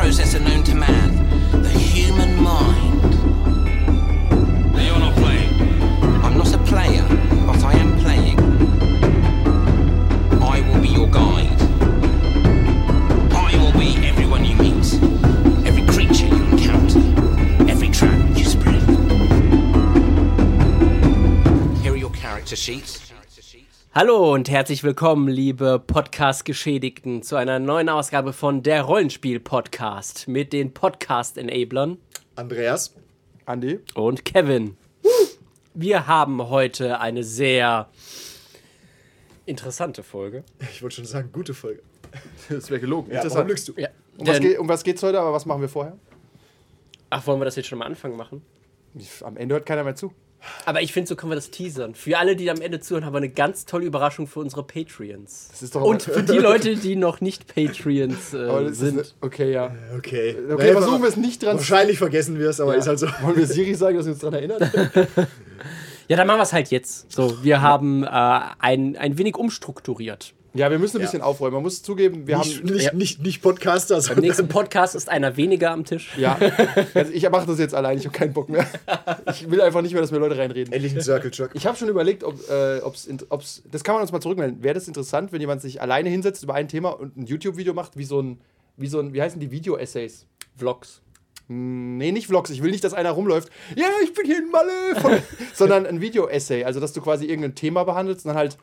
process and no Hallo und herzlich willkommen, liebe Podcast-Geschädigten, zu einer neuen Ausgabe von der Rollenspiel-Podcast mit den Podcast-Enablern Andreas. Andi? und Kevin. Wir haben heute eine sehr interessante Folge. Ich wollte schon sagen, gute Folge. Das wäre gelogen. Ja, warum Interessant. lügst du? Ja. Um was, geht, um was geht's heute, aber was machen wir vorher? Ach, wollen wir das jetzt schon am Anfang machen? Am Ende hört keiner mehr zu. Aber ich finde, so können wir das teasern. Für alle, die am Ende zuhören, haben wir eine ganz tolle Überraschung für unsere Patreons. Das ist doch Und für die Leute, die noch nicht Patreons äh, sind. Ist, okay, ja. Okay. Okay, versuchen wir es nicht dran. Wahrscheinlich vergessen wir es, aber ist halt so. Wollen wir Siri sagen, dass wir uns daran erinnern? Ja, dann machen wir es halt jetzt. So, wir haben äh, ein, ein wenig umstrukturiert. Ja, wir müssen ein Ja. bisschen aufräumen. Man muss zugeben, wir Nicht, haben. nicht, Ja. nicht, nicht Podcaster, Im sondern nächsten Podcast ist einer weniger am Tisch. Ja, also ich mache das jetzt allein, ich habe keinen Bock mehr. Ich will einfach nicht mehr, dass mir Leute reinreden. endlich ein Circle Jerk. Ich habe schon überlegt, ob äh, ob's, das kann man uns mal zurückmelden. Wäre das interessant, wenn jemand sich alleine hinsetzt über ein Thema und ein YouTube-Video macht, wie so ein, wie so ein, wie heißen die Video-Essays? Vlogs. Nee, nicht Vlogs. Ich will nicht, dass einer rumläuft. Ja, ich bin hier in Malle. Sondern ein Video-Essay. Also, dass du quasi irgendein Thema behandelst und dann halt.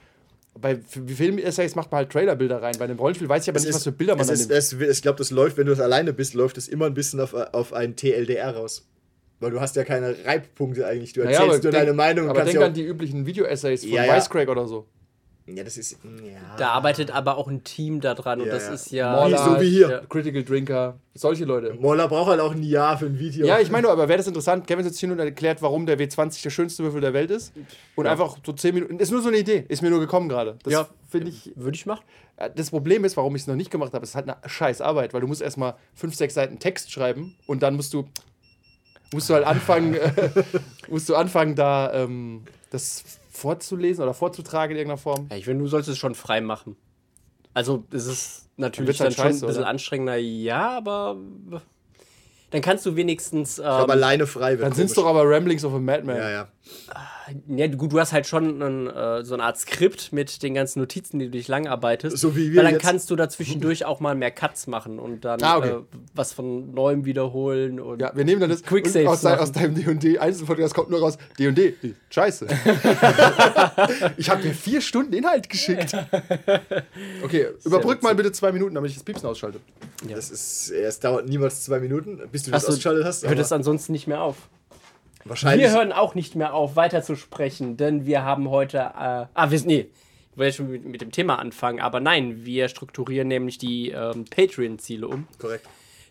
Bei Film-Essays macht man halt Trailerbilder rein. Bei einem Rollenspiel weiß ich aber nicht, was für Bilder man es da ist, nimmt. es, Ich glaube, das läuft, wenn du es alleine bist, läuft es immer ein bisschen auf, auf ein TLDR raus. Weil du hast ja keine Reibpunkte eigentlich. Du Naja, erzählst nur denk- deine Meinung und Aber kannst denk ja an die üblichen Video-Essays von Ja, ja. Wisecrack oder so. Ja, das ist. Ja. Da arbeitet aber auch ein Team da dran und Ja, das ja. ist ja. Moller, so wie hier. Ja. Critical Drinker, solche Leute. Moller braucht halt auch ein Jahr für ein Video. Ja, ich meine nur, aber wäre das interessant, Kevin sitzt hier und erklärt, warum der W20 der schönste Würfel der Welt ist. Und einfach so 10 Minuten. Ist nur so eine Idee, ist mir nur gekommen gerade. Das Ja. finde ich. Würde ich machen. Das Problem ist, warum ich es noch nicht gemacht habe, es ist halt eine scheiß Arbeit, weil du musst erstmal fünf, sechs Seiten Text schreiben und dann musst du musst du halt anfangen, äh, musst du anfangen, da ähm, das vorzulesen oder vorzutragen in irgendeiner Form. Ja, ich finde, du solltest es schon frei machen. Also, es ist natürlich halt dann schon scheiße, ein bisschen oder? anstrengender, ja, aber dann kannst du wenigstens. Ähm, alleine frei wird. Dann sind es doch aber Ramblings of a Madman. Ja, ja. Ja, gut, du hast halt schon einen, äh, so eine Art Skript mit den ganzen Notizen, die du dich lang arbeitest. So wie wir Weil dann jetzt. kannst du dazwischendurch auch mal mehr Cuts machen und dann Ah, okay. äh, was von neuem wiederholen. Und Ja, wir nehmen dann das Quick und aus, aus deinem D&D Einzelpodcast kommt nur raus D&D. Scheiße. ich habe dir vier Stunden Inhalt geschickt. Okay, überbrück mal bitte zwei Minuten, damit ich das Piepsen ausschalte. Das ist, es dauert niemals zwei Minuten, bis du das Achso, ausgeschaltet hast. hört es ansonsten nicht mehr auf. Wahrscheinlich. Wir hören auch nicht mehr auf, weiter zu sprechen, denn wir haben heute. Äh, ah, wir, nee, ich wollte schon mit, mit dem Thema anfangen, aber nein, wir strukturieren nämlich die ähm, Patreon-Ziele um. Korrekt.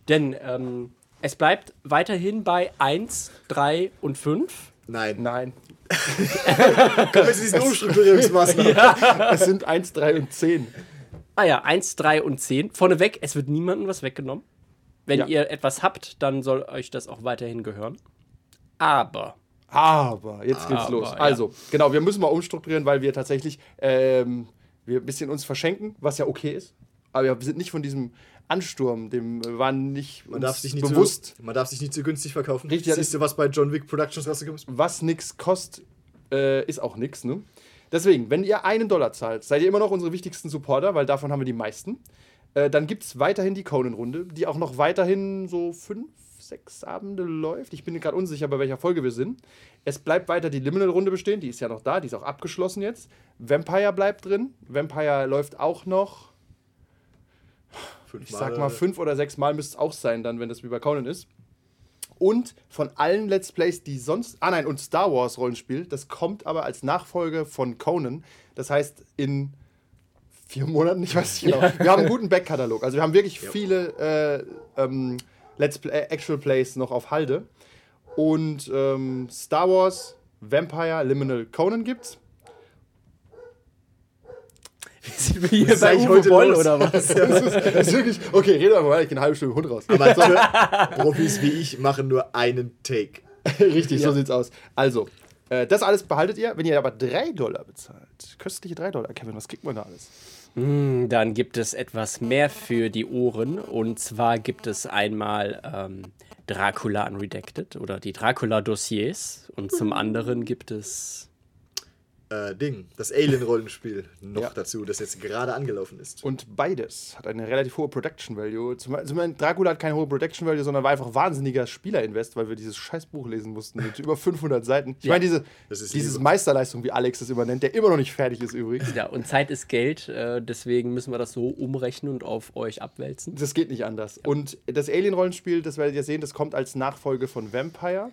Denn ähm, es bleibt weiterhin bei 1, 3 und 5. Nein. Nein, Kommen zu diesen Umstrukturierungsmaßnahmen. es sind 1, 3 und 10. Ah ja, 1, 3 und 10. Vorneweg, es wird niemandem was weggenommen. Wenn Ja. ihr etwas habt, dann soll euch das auch weiterhin gehören. Aber. Aber, jetzt geht's Aber, los. ja. Also, genau, wir müssen mal umstrukturieren, weil wir tatsächlich ähm, wir ein bisschen uns verschenken, was ja okay ist. Aber wir sind nicht von diesem Ansturm, dem waren nicht Man darf, sich nicht bewusst, Zu, man darf sich nicht zu günstig verkaufen. Richtig, Siehst du, was bei John Wick Productions rausgekommen ist? was nix kostet, äh, ist auch nix, ne? Deswegen, wenn ihr einen Dollar zahlt, seid ihr immer noch unsere wichtigsten Supporter, weil davon haben wir die meisten. Äh, dann gibt es weiterhin die Conan-Runde, die auch noch weiterhin so fünf, sechs Abende läuft. Ich bin gerade unsicher, bei welcher Folge wir sind. Es bleibt weiter die Liminal-Runde bestehen, die ist ja noch da, die ist auch abgeschlossen jetzt. Vampire bleibt drin. Vampire läuft auch noch, ich sag mal, fünf oder sechs Mal müsste es auch sein, dann, wenn das wie bei Conan ist. Und von allen Let's Plays, die sonst. Ah nein, und Star Wars Rollenspiel, das kommt aber als Nachfolge von Conan. Das heißt, in vier Monaten, ich weiß nicht genau. Wir haben einen guten Backkatalog. Also wir haben wirklich viele äh, ähm, Let's Play, äh, Actual Plays noch auf Halde. Und ähm, Star Wars, Vampire, Liminal, Conan gibt's. Sind wir hier ist bei Uwe heute Boll los? oder was? Das ist, das ist wirklich. Okay, rede mal, ich gehe eine halbe Stunde Hund raus. Aber Profis wie ich machen nur einen Take. Richtig, so sieht's aus. Also, Äh, das alles behaltet ihr, wenn ihr aber 3 Dollar bezahlt. Köstliche 3 Dollar. Kevin, was kriegt man da alles? Hm, Dann gibt es etwas mehr für die Ohren. Und zwar gibt es einmal ähm, Dracula Unredacted oder die Dracula-Dossiers. Und zum anderen gibt es. Äh, Ding, das Alien-Rollenspiel noch Ja. dazu, das jetzt gerade angelaufen ist. Und beides hat eine relativ hohe Production Value. Zum, zum Beispiel Dracula hat keine hohe Production Value, sondern war einfach wahnsinniger Spielerinvest, weil wir dieses scheiß Buch lesen mussten mit über 500 Seiten. Ich meine, diese Das ist dieses. Meisterleistung, wie Alex das immer nennt, der immer noch nicht fertig ist übrigens. Ja, und Zeit ist Geld. Äh, deswegen müssen wir das so umrechnen und auf euch abwälzen. Das geht nicht anders. Und das Alien-Rollenspiel, das werdet ihr sehen, das kommt als Nachfolge von Vampire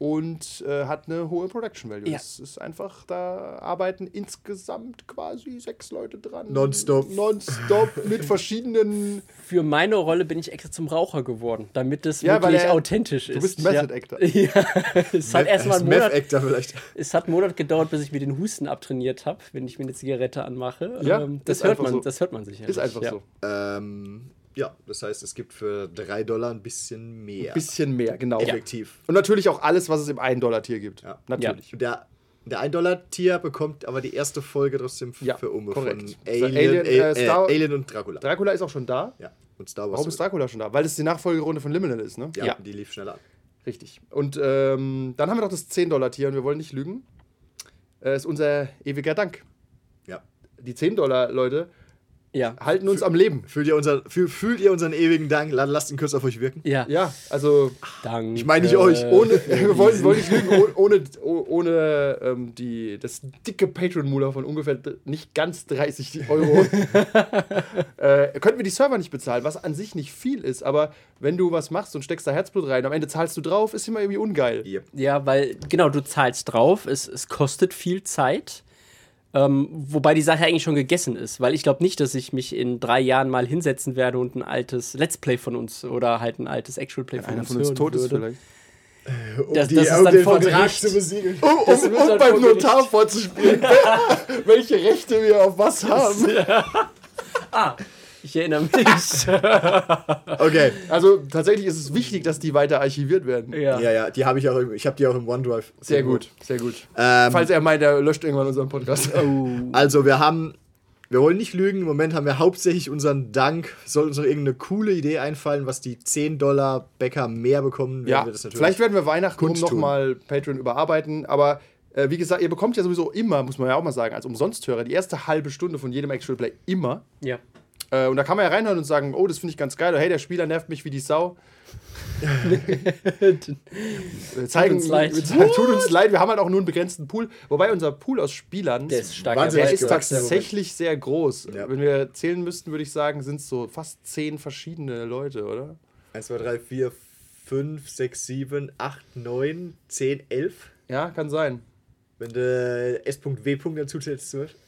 und äh, hat eine hohe Production Value. Ja. Das ist einfach, da arbeiten insgesamt quasi sechs Leute dran. Nonstop. Nonstop mit verschiedenen. Für meine Rolle bin ich extra zum Raucher geworden, damit es Ja, wirklich er- authentisch ist. Du bist ein ja. Method Actor. Ja, es hat erst mal einen Monat, Actor vielleicht. es hat einen Monat gedauert, bis ich mir den Husten abtrainiert habe, wenn ich mir eine Zigarette anmache. Ja, Ähm, das hört man, so. das hört man sicher. Ist einfach so. Ähm, ja, das heißt, es gibt für 3 Dollar ein bisschen mehr. Bisschen mehr, genau. Effektiv. Und natürlich auch alles, was es im 1-Dollar-Tier gibt. Ja. Natürlich. Der, der 1-Dollar-Tier bekommt aber die erste Folge trotzdem Ja, für Umme korrekt. von Alien, Alien, äh, äh, Alien und Dracula. Dracula ist auch schon da. ja, und Star Wars. Warum ist Dracula schon da? Weil es die Nachfolgerunde von Liminal ist, ne? Ja, die lief schneller an. Richtig. Und ähm, dann haben wir noch das 10-Dollar-Tier und wir wollen nicht lügen. Äh, ist unser ewiger Dank. Ja. Die 10 Dollar, Leute, Ja. halten uns am Leben. Fühlt ihr, unser, fühl, fühlt ihr unseren ewigen Dank? La- Lasst ihn kurz auf euch wirken. Ja. Ja, also Danke. Ich meine nicht euch, ohne, wir wollen, wollen nicht lügen, ohne, ohne, oh- ohne ähm, die, das dicke Patreon-Moolah von ungefähr nicht ganz 30 Euro. äh, könnten wir die Server nicht bezahlen, was an sich nicht viel ist, aber wenn du was machst und steckst da Herzblut rein, am Ende zahlst du drauf, ist immer irgendwie ungeil. Yep. Ja, weil, genau, du zahlst drauf, es, es kostet viel Zeit. Ähm, wobei die Sache eigentlich schon gegessen ist, weil ich glaube nicht, dass ich mich in drei Jahren mal hinsetzen werde und ein altes Let's Play von uns oder halt ein altes Actual Play von Einer uns, von uns hören tot ist vielleicht. Um, Das- die, das ist um dann den Vertrag zu besiegeln. Um, um, um beim. Notar vorzuspielen, welche Rechte wir auf was haben. Ah, ich erinnere mich. Okay. Also tatsächlich ist es wichtig, dass die weiter archiviert werden. ja. Ja, ja, die habe ich auch im, ich habe die auch im OneDrive. Sehr gut, sehr gut. Ähm, Falls er meint, er löscht irgendwann unseren Podcast. Also wir haben, wir wollen nicht lügen, im Moment haben wir hauptsächlich unseren Dank. Soll uns noch irgendeine coole Idee einfallen, was die 10 Dollar Bäcker mehr bekommen, werden Ja, wir das natürlich. vielleicht werden wir Weihnachten kundtun. nochmal Patreon überarbeiten, aber äh, wie gesagt, ihr bekommt ja sowieso immer, muss man ja auch mal sagen, als Umsonsthörer, die erste halbe Stunde von jedem Actual Play immer. ja. Äh, und da kann man ja reinhören und sagen, oh, das finde ich ganz geil, oder hey, der Spieler nervt mich wie die Sau. Wir zeigen, uns leid. Wir zeigen, tut uns leid, wir haben halt auch nur einen begrenzten Pool. Wobei unser Pool aus Spielern, Der ist stark der ist tatsächlich sehr groß. Ja. Wenn wir zählen müssten, würde ich sagen, sind es so fast zehn verschiedene Leute, oder? 1, 2, 3, 4, 5, 6, 7, 8, 9, 10, 11. Ja, kann sein. Wenn du S.W. dazu zählst, zum Beispiel.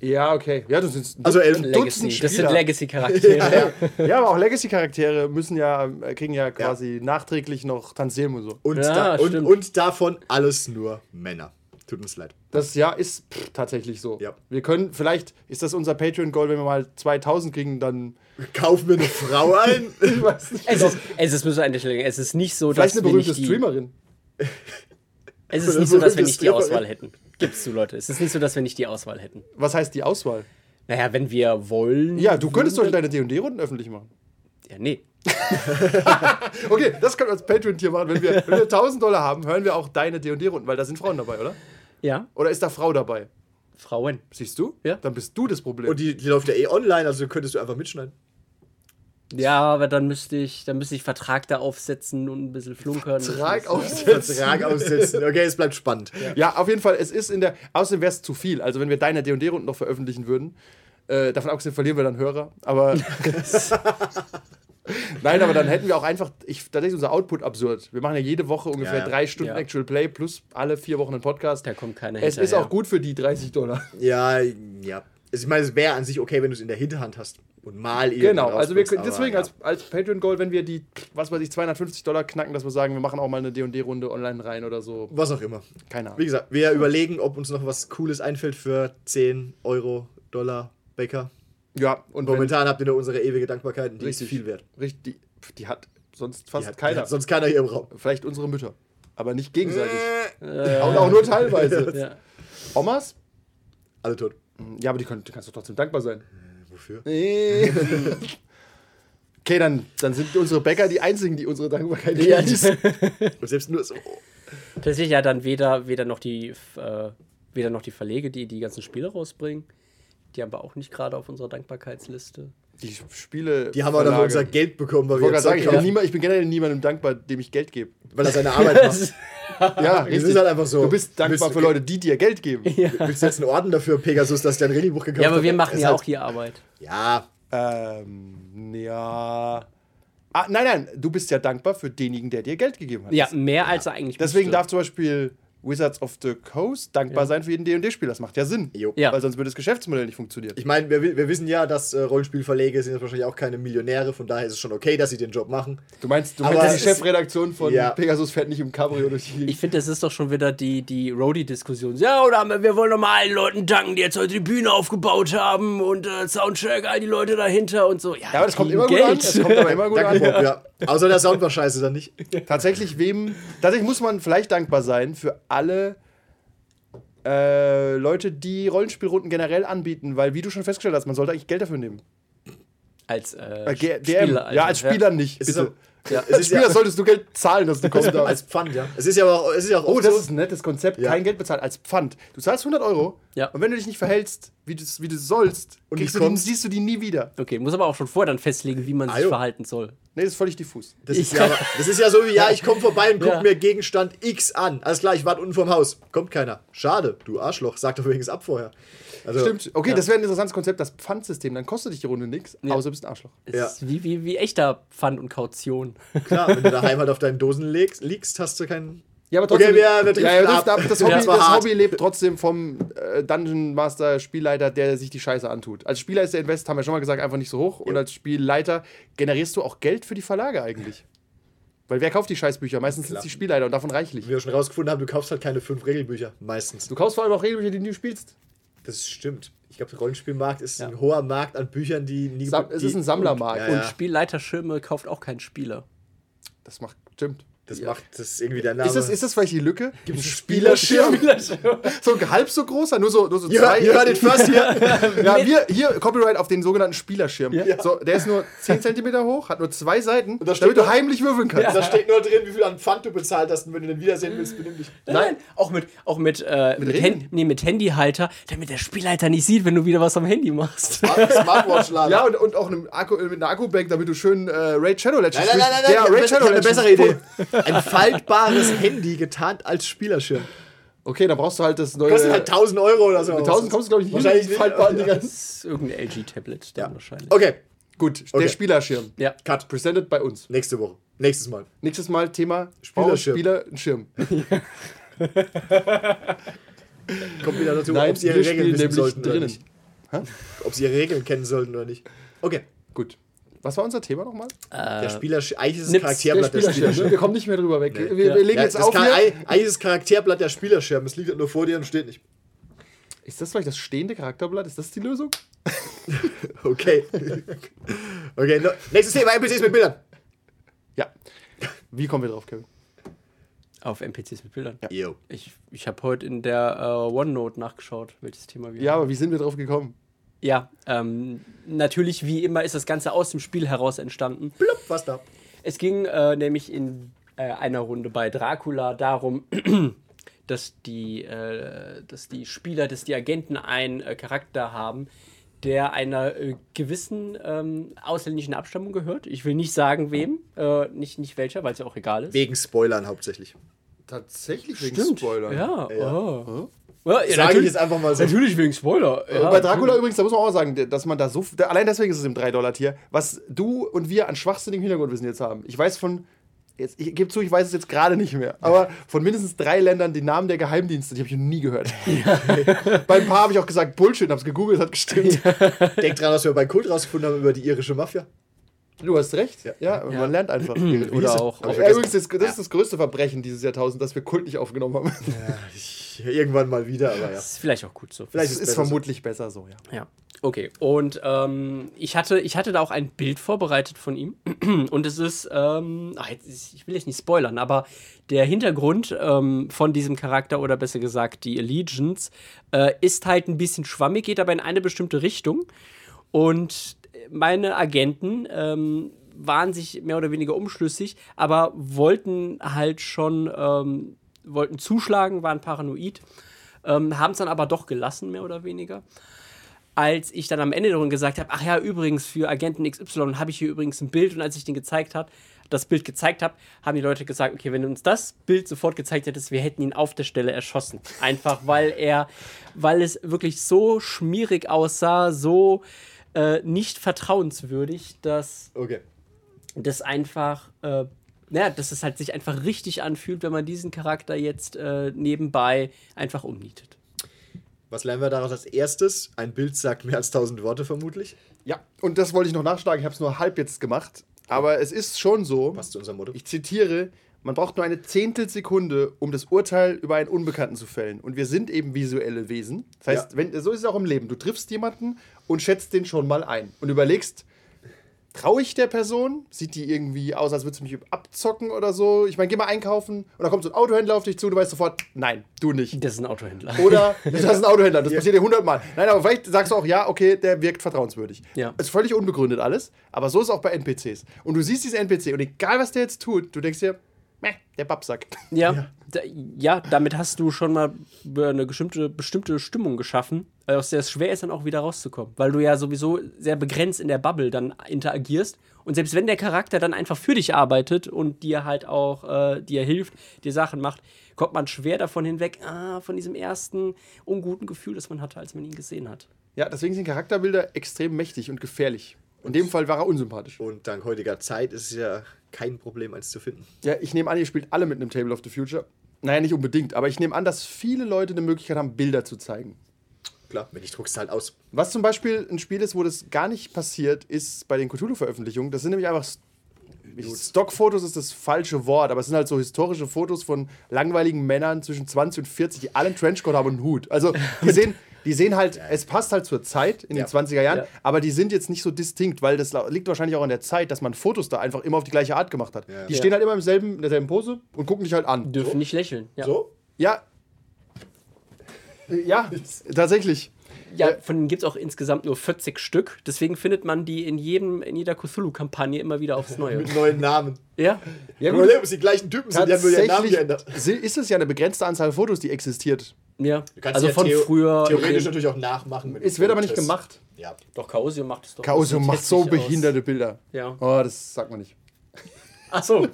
Ja, okay. Ja, das sind Also elf ein Legacy. Dutzend Das sind Spieler. Legacy-Charaktere. Ja, aber auch Legacy-Charaktere müssen ja, äh, kriegen ja quasi nachträglich noch Tantiem und so. Und, Ja, da, und, und davon alles nur Männer. Tut uns leid. Das ja ist pff, tatsächlich so. Ja. Wir können, vielleicht ist das unser Patreon-Goal, wenn wir mal 2000 kriegen, dann Kaufen wir eine Frau ein? ich weiß nicht. Es ist, es ist, müssen wir eigentlich sagen, es ist nicht so, Vielleicht dass eine wir nicht berühmte die, Streamerin. Es ist Eine nicht so, dass wir nicht die. Auswahl hätten. Gibt's zu, Leute. Es ist nicht so, dass wir nicht die Auswahl hätten. Was heißt die Auswahl? Naja, wenn wir wollen. Ja, du könntest doch deine D&D-Runden öffentlich machen. Ja, nee. Okay, das können wir als Patreon-Tier machen. Wenn wir, wenn wir 1000 Dollar haben, hören wir auch deine D&D-Runden, weil da sind Frauen dabei, oder? Ja, Oder ist da Frau dabei? Frauen. Siehst du? Ja. Dann bist du das Problem. Und die, die läuft ja eh online, also könntest du einfach mitschneiden. Ja, aber dann müsste ich, dann müsste ich Vertrag da aufsetzen und ein bisschen flunkern. Vertrag aufsetzen. Vertrag aussetzen. Okay, es bleibt spannend. Ja, auf jeden Fall, es ist in der. Außerdem wäre es zu viel. Also, wenn wir deine DD-Runden noch veröffentlichen würden, äh, davon abgesehen verlieren wir dann Hörer. Aber. Nein, aber dann hätten wir auch einfach. Ich, tatsächlich ist unser Output absurd. Wir machen ja jede Woche ungefähr Ja, ja. drei Stunden Ja. Actual Play plus alle vier Wochen einen Podcast. Da kommt keiner Es ist hinterher. auch gut für die 30 Dollar. Ja, ja. Also ich meine, es wäre an sich okay, wenn du es in der Hinterhand hast und mal irgendwie Genau, also wir deswegen aber als, als Patreon-Goal, wenn wir die, was weiß ich, 250 Dollar knacken, dass wir sagen, wir machen auch mal eine D&D-Runde online rein oder so. ja, was auch immer. Keine Wie Ahnung. gesagt, wir überlegen, ob uns noch was Cooles einfällt für 10 Euro, Dollar, Bäcker. Ja, und wenn, Momentan habt ihr nur unsere ewige Dankbarkeit und die Richtig. ist viel wert. richtig, die, die hat sonst fast hat, keiner. sonst keiner hier im Raum. Vielleicht unsere Mütter. aber nicht gegenseitig. Und auch nur teilweise. Ja. Omas? Alle tot. Ja, aber die können, du kannst doch trotzdem dankbar sein. Wofür? okay, dann, dann sind unsere Bäcker die einzigen, die unsere Dankbarkeit Ja, genießen. Und selbst nur so. Tatsächlich ja dann weder, weder, noch die, äh, weder noch die Verlege, die die ganzen Spiele rausbringen. Die haben wir auch nicht gerade auf unserer Dankbarkeitsliste. Die Spiele. Die haben auch dann unser Geld bekommen, weil Ich wir sagen, ich bin, niemand, ich bin generell niemandem dankbar, dem ich Geld gebe. weil er seine Arbeit macht. Ja, Das ist halt einfach so. Du bist dankbar Bist- für Leute, die dir Geld geben. Willst du jetzt einen Orden dafür, Pegasus, dass ich dein Regelbuch gekauft Ja, aber wir machen ja halt- auch die Arbeit. Ja, Ähm, ja. Ah, nein, nein, du bist ja dankbar für denjenigen, der dir Geld gegeben hat. Ja, mehr als er eigentlich Deswegen darf zum Beispiel Wizards of the Coast dankbar sein für jeden D&D-Spieler. Das macht ja Sinn. Jo. Ja. Weil sonst würde das Geschäftsmodell nicht funktionieren. ich meine, wir, wir wissen ja, dass äh, Rollenspielverlege sind jetzt wahrscheinlich auch keine Millionäre, von daher ist es schon okay, dass sie den Job machen. Du meinst, du Aber meinst die Chefredaktion von Ja. Pegasus fährt nicht im Cabrio durch die Ich finde, das ist doch schon wieder die, die Roadie-Diskussion. Ja, oder wir wollen doch mal allen Leuten danken, die jetzt heute die Bühne aufgebaut haben und äh, Soundcheck, all die Leute dahinter und so. Ja, Ja, aber das kommt immer gut Geld. an. Das kommt aber immer gut Danke, an. Bob, ja. Außer der Sound war scheiße, dann nicht. Tatsächlich, wem. Tatsächlich muss man vielleicht dankbar sein für alle äh, Leute, die Rollenspielrunden generell anbieten, weil, wie du schon festgestellt hast, man sollte eigentlich Geld dafür nehmen. Als äh, Äh. Spieler, ja, als Spieler nicht. Es ist Bitte. Ja. Als ist Spieler ja, solltest du Geld zahlen, dass du kommen darfst. als Pfand, ja. Es ist ja aber auch, es ist ja auch Oh, das so, ist ein nettes Konzept. Ja. Kein Geld bezahlt als Pfand. Du zahlst 100 Euro Ja. und wenn du dich nicht verhältst, wie du wie du sollst, Und kriegst du die, siehst du die nie wieder. Okay, muss aber auch schon vorher dann festlegen, wie man sich Ah, jo. verhalten soll. Nee, das ist völlig diffus. Das ist, ja, aber- das ist ja so wie, ja, ich komme vorbei und guck Ja. mir Gegenstand X an. Alles klar, ich warte unten vorm Haus. Kommt keiner. Schade, du Arschloch. Sag doch wenigstens ab vorher. Also, Stimmt. Okay, das wäre ein interessantes Konzept, das Pfandsystem. Dann kostet dich die Runde nichts, außer du bist ein Arschloch. Ja. ist wie, wie, wie echter Pfand und Kaution. Klar, wenn du daheim halt auf deinen Dosen legst, liegst, hast du keinen. Ja, aber Okay, wir- wir ja, ja, wir ab. Das, Ja. Hobby, Das das. Hobby lebt trotzdem vom äh, Dungeon Master Spielleiter, der sich die Scheiße antut. Als Spieler ist der Invest, haben wir schon mal gesagt, einfach nicht so hoch. Und als Spielleiter generierst du auch Geld für die Verlage eigentlich. Weil wer kauft die Scheißbücher? Meistens sind es die Spielleiter und davon reichlich. Wie wir schon rausgefunden haben, du kaufst halt keine fünf Regelbücher. Meistens. Du kaufst vor allem auch Regelbücher, die du nie spielst. Das stimmt. Ich glaube, der Rollenspielmarkt ist Ja. ein hoher Markt an Büchern, die nie. Sam es die, ist ein Sammlermarkt. Ja, Und ja. Spielleiterschirme kauft auch kein Spieler. Das macht, stimmt. Das macht das ist irgendwie der Name. Ist das, ist das vielleicht die Lücke? Gibt einen Spielerschirm? so ein halb so großer, nur so, nur so Ja, it first hier. Ja, wir, hier Copyright auf den sogenannten Spielerschirm. So, der ist nur 10 cm hoch, hat nur zwei Seiten, da steht damit du noch- heimlich würfeln kannst. Da steht nur drin, wie viel an Pfand du bezahlt hast. Und wenn du den wiedersehen willst, benimm dich. Nein, auch mit, auch mit, äh, mit, Ringen? Hand, nee, mit Handyhalter, damit der Spielleiter nicht sieht, wenn du wieder was am Handy machst. Smartwatch-Laden. Ja, und, und auch einem Akku, mit einer Akkubank, damit du schön äh, Raid Shadow Legends Nein, nein, nein, nein, Der ich Raid Shadow eine Legends bessere Idee. Ein faltbares Handy getarnt als Spielerschirm. Okay, dann brauchst du halt das neue. Kostet halt 1000 Euro oder so. mit 1000 kommst du, glaube ich, nicht Wahrscheinlich nicht, faltbaren. Das ist irgendein LG-Tablet Ja. wahrscheinlich. Okay, Gut, Okay. der Spielerschirm. Ja. Cut. Presented bei uns. Nächste Woche. Nächstes Mal. Nächstes Mal Thema Spielerschirm. Spieler, ein Schirm. Kommt wieder dazu, Nein, ob sie ihre Regeln wissen nämlich sollten oder drinnen. nicht. Ob sie ihre Regeln kennen sollten oder nicht. Okay. Gut. Was war unser Thema nochmal? Der Spieler, eigentlich ist es Nips, Charakterblatt der, Spielerschirm. ne? Wir kommen nicht mehr drüber weg. Wir, Ja. wir legen Ja, jetzt das auf kann, hier. eigentlich ist es Charakterblatt der Spielerschirm. Es liegt halt nur vor dir und steht nicht. Ist das vielleicht das stehende Charakterblatt? Ist das die Lösung? Okay. okay, no, nächstes Thema: NPCs mit Bildern. Ja. Wie kommen wir drauf, Kevin? Auf NPCs mit Bildern. Jo. Ich, ich habe heute in der äh, OneNote nachgeschaut, welches Thema wir Ja, aber wie sind wir drauf gekommen? Ja, ähm, natürlich, wie immer, ist das Ganze aus dem Spiel heraus entstanden. Blub, was da? Es ging äh, nämlich in äh, einer Runde bei Dracula darum, dass die, äh, dass die Spieler, dass die Agenten einen äh, Charakter haben, der einer äh, gewissen ähm, ausländischen Abstammung gehört. Ich will nicht sagen, wem, äh, nicht, nicht welcher, weil es ja auch egal ist. Wegen Spoilern hauptsächlich. Tatsächlich Stimmt. Spoilern. Ja, Ja. oh. Ja, ja, Sage ich natürlich, jetzt einfach mal so. natürlich wegen Spoiler. Ja, Bei Dracula übrigens, da muss man auch sagen, dass man da so. Allein deswegen ist es im 3-Dollar-Tier, was du und wir an schwachsinnigem Hintergrundwissen jetzt haben. Ich weiß von. Jetzt, ich gebe zu, ich weiß es jetzt gerade nicht mehr. Aber von mindestens drei Ländern die Namen der Geheimdienste, die habe ich noch nie gehört. Bei ein paar habe ich auch gesagt Bullshit, habe es gegoogelt, hat gestimmt. Denk dran, was wir bei Kult rausgefunden haben über die irische Mafia. Du hast recht. Ja, Ja. man lernt einfach. Oder auch. Ja, vergessen. übrigens, das, das ist das größte Verbrechen dieses Jahrtausends, dass wir Kult nicht aufgenommen haben. Ich, irgendwann mal wieder, aber ja. Das ist vielleicht auch gut so. Vielleicht Das ist ist besser so. vermutlich besser so, ja. Ja. Okay, und ähm, ich, hatte, ich hatte da auch ein Bild vorbereitet von ihm. Und es ist, ähm, ach, jetzt, ist- ich will jetzt nicht spoilern, aber der Hintergrund ähm, von diesem Charakter oder besser gesagt die Allegiance äh, ist halt ein bisschen schwammig, geht aber in eine bestimmte Richtung. Und meine Agenten ähm, waren sich mehr oder weniger umschlüssig, aber wollten halt schon, ähm, wollten zuschlagen, waren paranoid, ähm, haben es dann aber doch gelassen, mehr oder weniger als ich dann am Ende darum gesagt habe, ach ja, übrigens, für Agenten XY habe ich hier übrigens ein Bild und als ich den gezeigt habe, das Bild gezeigt habe, haben die Leute gesagt, okay, wenn du uns das Bild sofort gezeigt hättest, wir hätten ihn auf der Stelle erschossen. Einfach weil er, weil es wirklich so schmierig aussah, so äh, nicht vertrauenswürdig, dass Okay. das einfach, äh, naja, dass es halt sich einfach richtig anfühlt, wenn man diesen Charakter jetzt äh, nebenbei einfach umnietet. Was lernen wir daraus als erstes? Ein Bild sagt mehr als 1000 Worte vermutlich. Ja, und das wollte ich noch nachschlagen. Ich habe es nur halb jetzt gemacht. Aber es ist schon so, Passt zu unserem Motto. ich zitiere, man braucht nur eine Zehntelsekunde, um das Urteil über einen Unbekannten zu fällen. Und wir sind eben visuelle Wesen. Das heißt, Ja. wenn, so ist es auch im Leben. Du triffst jemanden und schätzt den schon mal ein. Und überlegst, traue ich der Person? Sieht die irgendwie aus, als würde sie mich abzocken oder so? Ich meine, geh mal einkaufen und da kommt so ein Autohändler auf dich zu und du weißt sofort, nein, du nicht. Das ist ein Autohändler. Oder das ist ein Autohändler, das passiert dir hundertmal. Nein, aber vielleicht sagst du auch, ja, okay, der wirkt vertrauenswürdig. Ja. Ist völlig unbegründet alles, aber so ist es auch bei NPCs. Und du siehst diesen NPC und egal, was der jetzt tut, du denkst dir, der Babsack. Ja, da, ja, damit hast du schon mal eine bestimmte, bestimmte Stimmung geschaffen, aus der es schwer ist, dann auch wieder rauszukommen. Weil du ja sowieso sehr begrenzt in der Bubble dann interagierst. Und selbst wenn der Charakter dann einfach für dich arbeitet und dir halt auch äh, dir hilft, dir Sachen macht, kommt man schwer davon hinweg, ah, von diesem ersten unguten Gefühl, das man hatte, als man ihn gesehen hat. Ja, deswegen sind Charakterbilder extrem mächtig und gefährlich. In dem Fall war er unsympathisch. Und dank heutiger Zeit ist es ja kein Problem, eins zu finden. Ja, ich nehme an, ihr spielt alle mit einem Table of the Future. Naja, nicht unbedingt, aber ich nehme an, dass viele Leute eine Möglichkeit haben, Bilder zu zeigen. Klar, wenn ich druck's halt aus. Was zum Beispiel ein Spiel ist, wo das gar nicht passiert, ist bei den Cthulhu-Veröffentlichungen. Das sind nämlich einfach. Stockfotos ist das falsche Wort, aber es sind halt so historische Fotos von langweiligen Männern zwischen 20 und 40, die alle einen Trenchcoat haben und einen Hut. Also, die sehen, die sehen halt, es passt halt zur Zeit in Ja. den 20er Jahren, Ja. aber die sind jetzt nicht so distinkt, weil das liegt wahrscheinlich auch an der Zeit, dass man Fotos da einfach immer auf die gleiche Art gemacht hat. Die Ja. stehen halt immer im selben, in derselben Pose und gucken dich halt an. Dürfen nicht lächeln. Ja. So? Ja. Ja, tatsächlich. Ja, von denen gibt es auch insgesamt nur 40 Stück. Deswegen findet man die in, jedem, in jeder Cthulhu-Kampagne immer wieder aufs Neue. Mit neuen Namen. ja? Ja, Gut. Überleg, ob es die gleichen Typen sind, die haben nur ihren Namen geändert. ist es ja eine begrenzte Anzahl Fotos, die existiert. Ja. Du kannst Also ja von theo früher. theoretisch natürlich auch nachmachen. mit Es wird aber nicht gemacht. Ja. Doch, Chaosio macht es doch. Chaosio Das macht so aus. behinderte Bilder. Ja. Oh, das sagt man nicht. Ach so.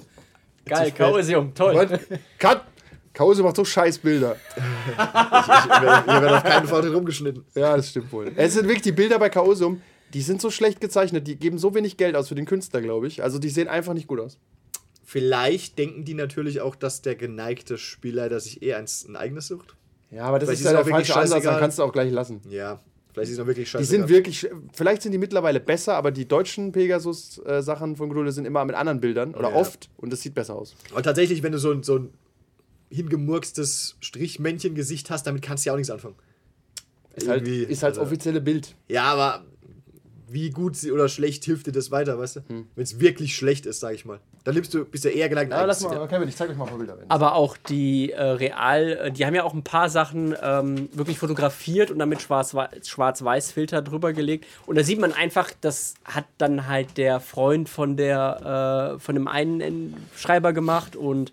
Geil, Chaosium, toll. Und Cut! Chaosio macht so scheiß Bilder. Ich, hier wird hier wird auf keinen Fall drin rumgeschnitten. Ja, das stimmt wohl. Es sind wirklich die Bilder bei Chaosium, die sind so schlecht gezeichnet, die geben so wenig Geld aus für den Künstler, glaube ich. Also die sehen einfach nicht gut aus. Vielleicht denken die natürlich auch, dass der geneigte Spielleiter sich eher eins, ein eigenes sucht. Ja, aber das Vielleicht ist ja der falsche Ansatz, dann kannst du auch gleich lassen. Ja, vielleicht ist es noch wirklich scheiße. Die sind wirklich, vielleicht sind die mittlerweile besser, aber die deutschen Pegasus-Sachen von Cthulhu sind immer mit anderen Bildern oder Ja. oft und das sieht besser aus. Aber tatsächlich, wenn du so ein, so ein hingemurkstes Strichmännchen-Gesicht hast, damit kannst du ja auch nichts anfangen. Ist halt, Irgendwie, ist halt das also- offizielle Bild. Ja, aber wie gut sie oder schlecht hilft dir das weiter, weißt du? Hm. Wenn es wirklich schlecht ist, sag ich mal. Dann nimmst du, bist du eher zu dir. Kevin, ich zeig euch mal ein paar Bilder. Aber auch die äh, Real, äh, die haben ja auch ein paar Sachen ähm, wirklich fotografiert und dann mit Schwarz- Schwarz-Weiß-Filter drüber gelegt. Und da sieht man einfach, das hat dann halt der Freund von der, äh, von dem einen Schreiber gemacht und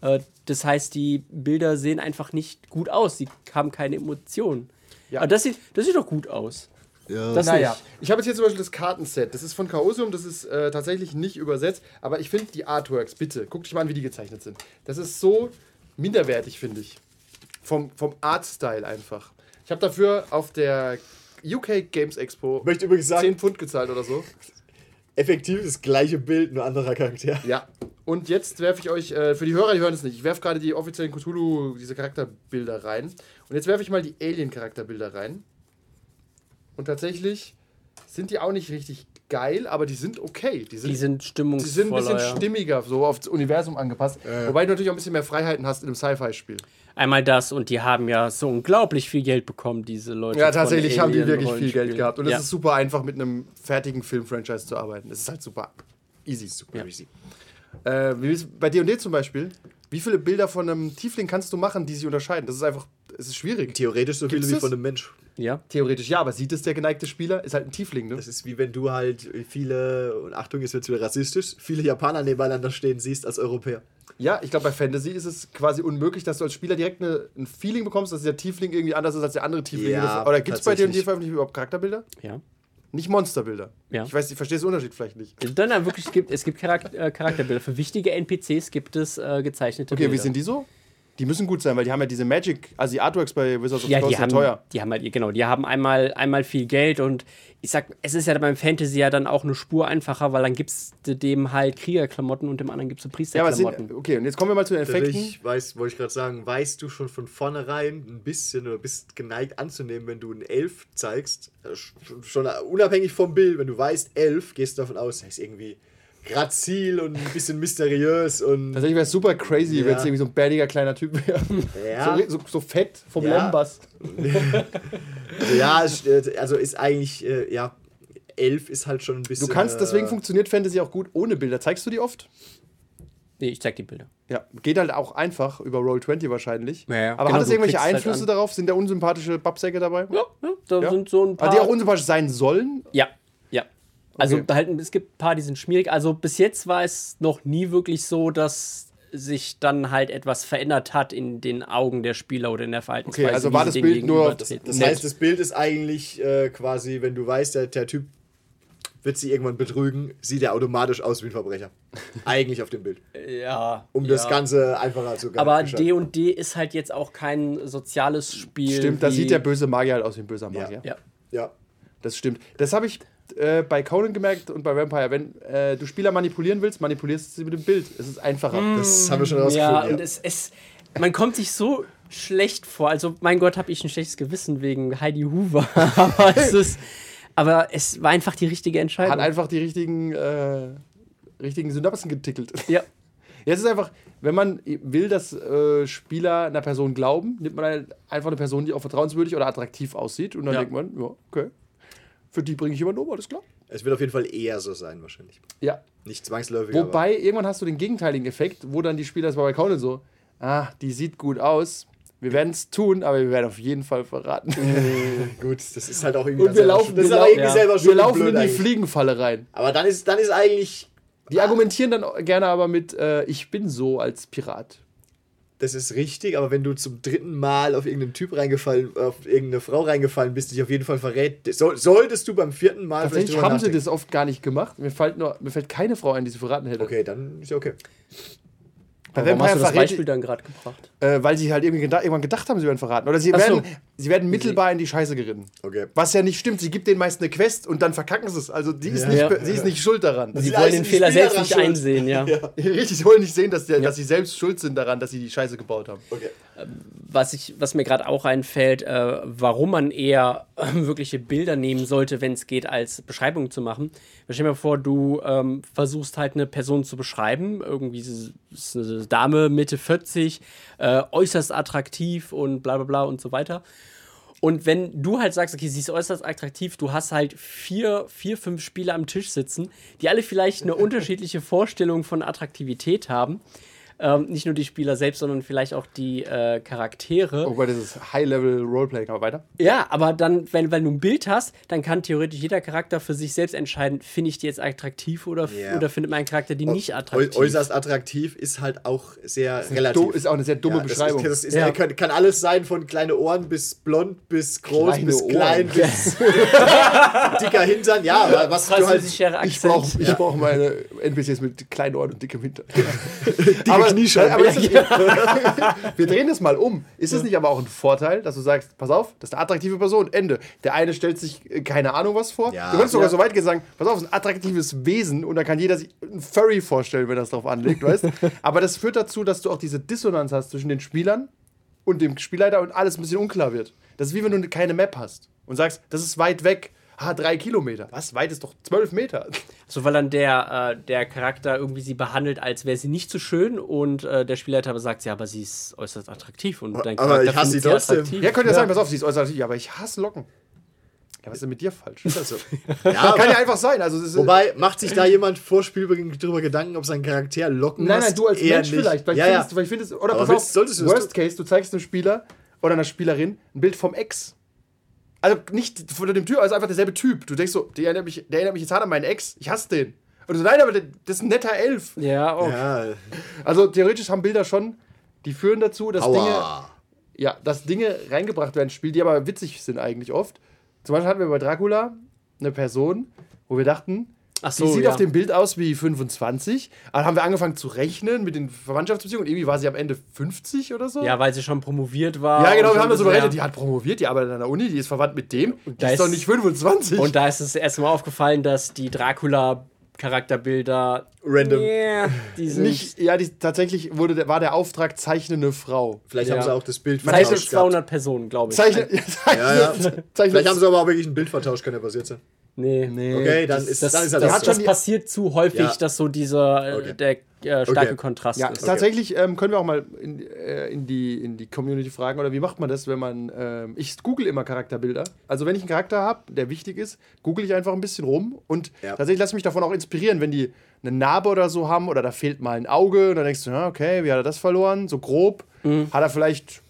äh, das heißt, die Bilder sehen einfach nicht gut aus. Sie haben keine Emotionen. Ja. Aber das sieht, das sieht doch gut aus. Das Naja, nicht. ich habe jetzt hier zum Beispiel das Kartenset. Das ist von Chaosium, das ist äh, tatsächlich nicht übersetzt. Aber ich finde die Artworks, bitte, guck dich mal an, wie die gezeichnet sind. Das ist so minderwertig, finde ich. Vom, vom Artstyle einfach. Ich habe dafür auf der UK Games Expo möchte übrigens sagen, 10 Pfund gezahlt oder so. effektiv das gleiche Bild, nur anderer Charakter. Ja. Und jetzt werfe ich euch, äh, für die Hörer, die hören es nicht, ich werfe gerade die offiziellen Cthulhu, diese Charakterbilder rein. Und jetzt werfe ich mal die Alien-Charakterbilder rein. Und tatsächlich sind die auch nicht richtig geil, aber die sind okay. Die sind, Die sind die stimmungsvoller. sind ein bisschen ja. stimmiger, so aufs Universum angepasst. Wobei du natürlich auch ein bisschen mehr Freiheiten hast in einem Sci-Fi-Spiel. Einmal das und die haben ja so unglaublich viel Geld bekommen, diese Leute. Ja, tatsächlich haben die wirklich viel Geld gehabt. Und es ja. ist super einfach, mit einem fertigen Film-Franchise zu arbeiten. Es ist halt super easy. Super easy. Äh, bei D&D zum Beispiel? Wie viele Bilder von einem Tiefling kannst du machen, die sich unterscheiden? Das ist einfach, es ist schwierig. Theoretisch so viele Gibt's wie das? von einem Mensch. ja. Theoretisch ja, aber sieht es der geneigte Spieler? Ist halt ein Tiefling, ne? Das ist wie wenn du halt viele, und Achtung, ist jetzt wieder rassistisch, viele Japaner nebeneinander stehen siehst als Europäer. Ja, ich glaube, bei Fantasy ist es quasi unmöglich, dass du als Spieler direkt eine, ein Feeling bekommst, dass der Tiefling irgendwie anders ist als der andere Tiefling. Ja, Oder gibt es bei dir veröffentlicht überhaupt Charakterbilder? ja. Nicht Monsterbilder. Ja. Ich weiß, ich verstehe den Unterschied vielleicht nicht. Dann dann wirklich, es gibt, es gibt äh, Charakterbilder. Für wichtige NPCs gibt es äh, gezeichnete Okay, Bilder. wie sind die so? Die müssen gut sein, weil die haben ja diese Magic, also die Artworks bei Wizards of the Ja, Coast die sind haben, teuer. die haben halt, genau, die haben einmal, einmal viel Geld und ich sag, es ist ja beim Fantasy ja dann auch eine Spur einfacher, weil dann gibst du dem halt Kriegerklamotten und dem anderen gibst du Ja, aber Priesterklamotten. sind, okay, und jetzt kommen wir mal zu den Effekten. Tatsächlich, weiß, wollte ich gerade sagen, weißt du schon von vornherein ein bisschen oder bist geneigt anzunehmen, wenn du einen Elf zeigst, äh, sch- schon unabhängig vom Bild, wenn du weißt Elf, gehst du davon aus, er ist irgendwie grazil und ein bisschen mysteriös und Tatsächlich wäre es super crazy, Ja. wenn es irgendwie so ein bärtiger kleiner Typ wäre. Ja. So, so, so fett vom Ja. Lembas. ja, es, äh, also ist eigentlich, äh, ja, Elf ist halt schon ein bisschen. Du kannst, deswegen äh, funktioniert Fantasy auch gut ohne Bilder. Zeigst du die oft? nee, ich zeig die Bilder. Ja, geht halt auch einfach über Roll20 wahrscheinlich. Ja, ja. Aber Genau, hat es du irgendwelche halt Einflüsse an. darauf? Sind da unsympathische Babsäcke dabei? Ja, ja da Ja. sind so ein paar. Ah, die auch unsympathisch sein sollen? Ja, ja. Also Okay. halt, es gibt ein paar, die sind schmierig. Also bis jetzt war es noch nie wirklich so, dass sich dann halt etwas verändert hat in den Augen der Spieler oder in der Verhaltensweise. Okay, also war das Bild nur-. Das Nett. heißt, das Bild ist eigentlich äh, quasi, wenn du weißt, der, der Typ wird sie irgendwann betrügen, sieht er automatisch aus wie ein Verbrecher. eigentlich auf dem Bild. ja. Um ja. das Ganze einfacher zu Aber. D&D ist halt jetzt auch kein soziales Spiel. Stimmt, da sieht der böse Magier halt aus wie ein böser Ja. Magier. Ja. Ja. Das stimmt. Das habe ich äh, bei Conan gemerkt und bei Vampire. Wenn äh, du Spieler manipulieren willst, manipulierst du sie mit dem Bild. Es ist einfacher. Das haben wir schon Ja, rausgefunden. und es, es, man kommt sich so schlecht vor. Also, mein Gott, habe ich ein schlechtes Gewissen wegen Heidi Hoover. aber, es ist, aber es war einfach die richtige Entscheidung. Hat einfach die richtigen, äh, richtigen Synapsen getickelt. ja. Ja, es ist einfach, wenn man will, dass äh, Spieler einer Person glauben, nimmt man halt einfach eine Person, die auch vertrauenswürdig oder attraktiv aussieht. Und dann Ja. denkt man, ja, okay. Für die bringe ich jemanden um, alles klar. Es wird auf jeden Fall eher so sein, wahrscheinlich. Ja. Nicht zwangsläufig. Wobei, irgendwann hast du den gegenteiligen Effekt, wo dann die Spieler, das war bei Conan so, ah, die sieht gut aus. Wir werden es tun, aber wir werden auf jeden Fall verraten. aber gut, das ist halt auch irgendwie. Und wir laufen, das wir, aber lau irgendwie selber wir schuld. laufen in die eigentlich. Fliegenfalle rein. Aber dann ist, dann ist eigentlich. Die argumentieren dann gerne aber mit, äh, ich bin so als Pirat. Das ist richtig, aber wenn du zum dritten Mal auf irgendeinen Typ reingefallen, auf irgendeine Frau reingefallen bist, die dich auf jeden Fall verrät, soll, solltest du beim vierten Mal Tatsächlich drüber haben sie nachdenken. das oft gar nicht gemacht. Mir fällt, nur, mir fällt keine Frau ein, die sie verraten hätte. Okay, dann ist ja okay. Bei Warum hast du das Beispiel dann gerade gebracht? Äh, weil sie halt irgendwie geda irgendwann gedacht haben, sie werden verraten. Oder sie, Ach so. werden, sie werden mittelbar in die Scheiße geritten. Okay. Was ja nicht stimmt. Sie gibt denen meist eine Quest und dann verkacken sie es. Also die ist, Ja. nicht, Ja. sie ist nicht schuld daran. Sie wollen den Fehler Spieler selbst nicht schuld. einsehen, ja. Ja. Richtig, sie wollen nicht sehen, dass, der, dass sie selbst schuld sind daran, dass sie die Scheiße gebaut haben. Okay. Was, ich, was mir gerade auch einfällt, äh, warum man eher äh, wirkliche Bilder nehmen sollte, wenn es geht, als Beschreibung zu machen. Stell dir mal vor, du ähm, versuchst halt eine Person zu beschreiben. Irgendwie ist eine Dame, Mitte 40, äh, äußerst attraktiv und bla bla bla und so weiter. Und wenn du halt sagst, okay, sie ist äußerst attraktiv, du hast halt vier, vier, fünf Spieler am Tisch sitzen, die alle vielleicht eine unterschiedliche Vorstellung von Attraktivität haben. Ähm, nicht nur die Spieler selbst, sondern vielleicht auch die äh, Charaktere. Wobei das ist High-Level-Roleplaying. Aber weiter. Ja, aber dann, wenn, wenn du ein Bild hast, dann kann theoretisch jeder Charakter für sich selbst entscheiden, finde ich die jetzt attraktiv oder, Ja. oder findet man einen Charakter die nicht Äu attraktiv. äußerst attraktiv ist halt auch sehr Du, relativ. ist auch eine sehr dumme Ja, das Beschreibung. Ist, das ist, Ja. kann, kann alles sein, von kleine Ohren bis blond, bis groß, Kleine bis Ohren. klein, bis dicker Hintern. Ja, aber was du halt. Ich brauche ich brauch meine NPCs mit kleinen Ohren und dickem Hintern. Dicke aber, Kniescheiben. aber das ist, wir drehen das mal um. Ist es nicht aber auch ein Vorteil, dass du sagst, pass auf, das ist eine attraktive Person, Ende. Der eine stellt sich äh, keine Ahnung was vor. Ja. du könntest sogar Ja. so weit gehen sagen, pass auf, es ist ein attraktives Wesen und dann kann jeder sich ein Furry vorstellen, wenn er es drauf anlegt, weißt Aber das führt dazu, dass du auch diese Dissonanz hast zwischen den Spielern und dem Spielleiter und alles ein bisschen unklar wird. Das ist wie wenn du keine Map hast und sagst, das ist weit weg. Ah, drei Kilometer. Was? Weit ist doch zwölf Meter. So, weil dann der, äh, der Charakter irgendwie sie behandelt, als wäre sie nicht so schön und äh, der Spielleiter aber sagt, ja, aber sie ist äußerst attraktiv und dein aber Charakter ich hasse sie trotzdem. attraktiv. Ja, könnt ihr sagen, pass auf, sie ist äußerst, ja, aber ich hasse Locken. Ja, was ist denn mit dir falsch? Also, ja, Kann ja einfach sein. Also, ist, Wobei, macht sich da jemand vor Spielbeginn drüber Gedanken, ob sein Charakter locken Nein, nein, du als Mensch nicht. vielleicht. Vielleicht ja, ja. findest du, vielleicht findest du, oder Aber pass willst- auf, solltest du Worst Case, du zeigst einem Spieler oder einer Spielerin ein Bild vom Ex. Also nicht von dem Typ, also einfach derselbe Typ. Du denkst so, der erinnert mich, der erinnert mich jetzt hart an meinen Ex. Ich hasse den. Und du so, nein, aber der, das ist ein netter Elf. Ja, oh. Ja, Also theoretisch haben Bilder schon, die führen dazu, dass Dinge, ja, dass Dinge reingebracht werden ins Spiel, die aber witzig sind eigentlich oft. Zum Beispiel hatten wir bei Dracula eine Person, wo wir dachten, Ach die so, sieht ja. auf dem Bild aus wie 25. Aber dann haben wir angefangen zu rechnen mit den Verwandtschaftsbeziehungen. Irgendwie war sie am Ende 50 oder so. ja, weil sie schon promoviert war. Ja, genau, und wir haben das so berechnet. Die hat promoviert, die arbeitet an der Uni, die ist verwandt mit dem. Die da ist doch ist- nicht 25. Und da ist es erst mal aufgefallen, dass die Dracula-Charakterbilder. Random. Yeah, die sind nicht, ja, die, tatsächlich wurde, der- war der Auftrag zeichnende Frau. Vielleicht Ja. haben sie auch das Bild Zeichnet vertauscht gehabt. 200 Personen, glaube ich. Zeichne, ja, zeichne, Ja, ja. zeichne, Vielleicht haben sie aber auch wirklich ein Bild vertauscht, kann ja passiert sein. Nee. Nee, Okay, dann das- ist, Das, dann ist halt das, das hat das passiert zu häufig, Ja. dass so dieser äh, Okay. der äh, starke Okay. Kontrast Ja, ist. tatsächlich ähm, können wir auch mal in, äh, in, die, in die Community fragen, oder wie macht man das, wenn man. Ähm, ich google immer Charakterbilder. Also, wenn ich einen Charakter habe, der wichtig ist, google ich einfach ein bisschen rum und Ja. tatsächlich lasse mich davon auch inspirieren, wenn die eine Narbe oder so haben oder da fehlt mal ein Auge und dann denkst du, ja, okay, wie hat er das verloren? So grob. Mhm. Hat er vielleicht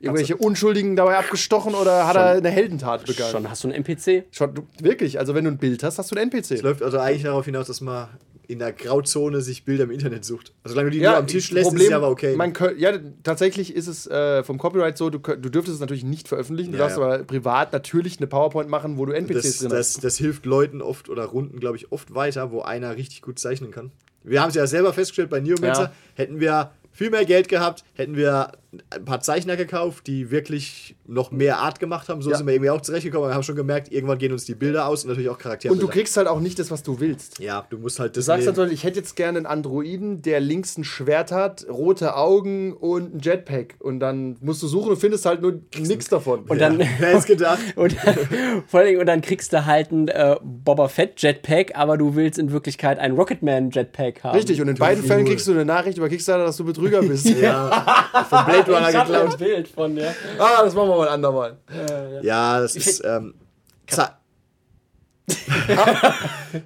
irgendwelche Unschuldigen dabei abgestochen oder hat er eine Heldentat begangen? Schon hast du einen NPC? Schon, du, wirklich, also wenn du ein Bild hast, hast du einen NPC. Es läuft also eigentlich darauf hinaus, dass man in der Grauzone sich Bilder im Internet sucht. Also solange du die Ja, nur am Tisch lässt, Problem, ist es ja aber okay. Man könnt, ja, tatsächlich ist es äh, vom Copyright so, du, du dürftest es natürlich nicht veröffentlichen, du Ja, darfst ja. aber privat natürlich eine PowerPoint machen, wo du NPCs das, drin das, hast. das hilft Leuten oft oder Runden, glaube ich, oft weiter, wo einer richtig gut zeichnen kann. Wir haben es ja selber festgestellt bei Neomancer, Ja. hätten wir viel mehr Geld gehabt, hätten wir ein paar Zeichner gekauft, die wirklich noch mehr Art gemacht haben. So Ja. sind wir irgendwie auch zurechtgekommen. Wir haben schon gemerkt, irgendwann gehen uns die Bilder aus und natürlich auch Charaktere. Und du kriegst halt auch nicht das, was du willst. Ja, du musst halt Du das. sagst nehmen. halt, ich hätte jetzt gerne einen Androiden, der links ein Schwert hat, rote Augen und ein Jetpack. Und dann musst du suchen und findest halt nur nichts davon. Und dann, Wer hätte gedacht? und, vor allen Dingen, und dann kriegst du halt ein äh, Boba Fett Jetpack, aber du willst in Wirklichkeit ein Rocketman Jetpack haben. Richtig, und in beiden cool. Fällen kriegst du eine Nachricht über Kickstarter, dass du Betrüger bist. Ja, von Blade Runner ich ein geklaut. Bild von der. Ah, das machen wir mal ein andermal. Ja, das ist. Ähm, Ze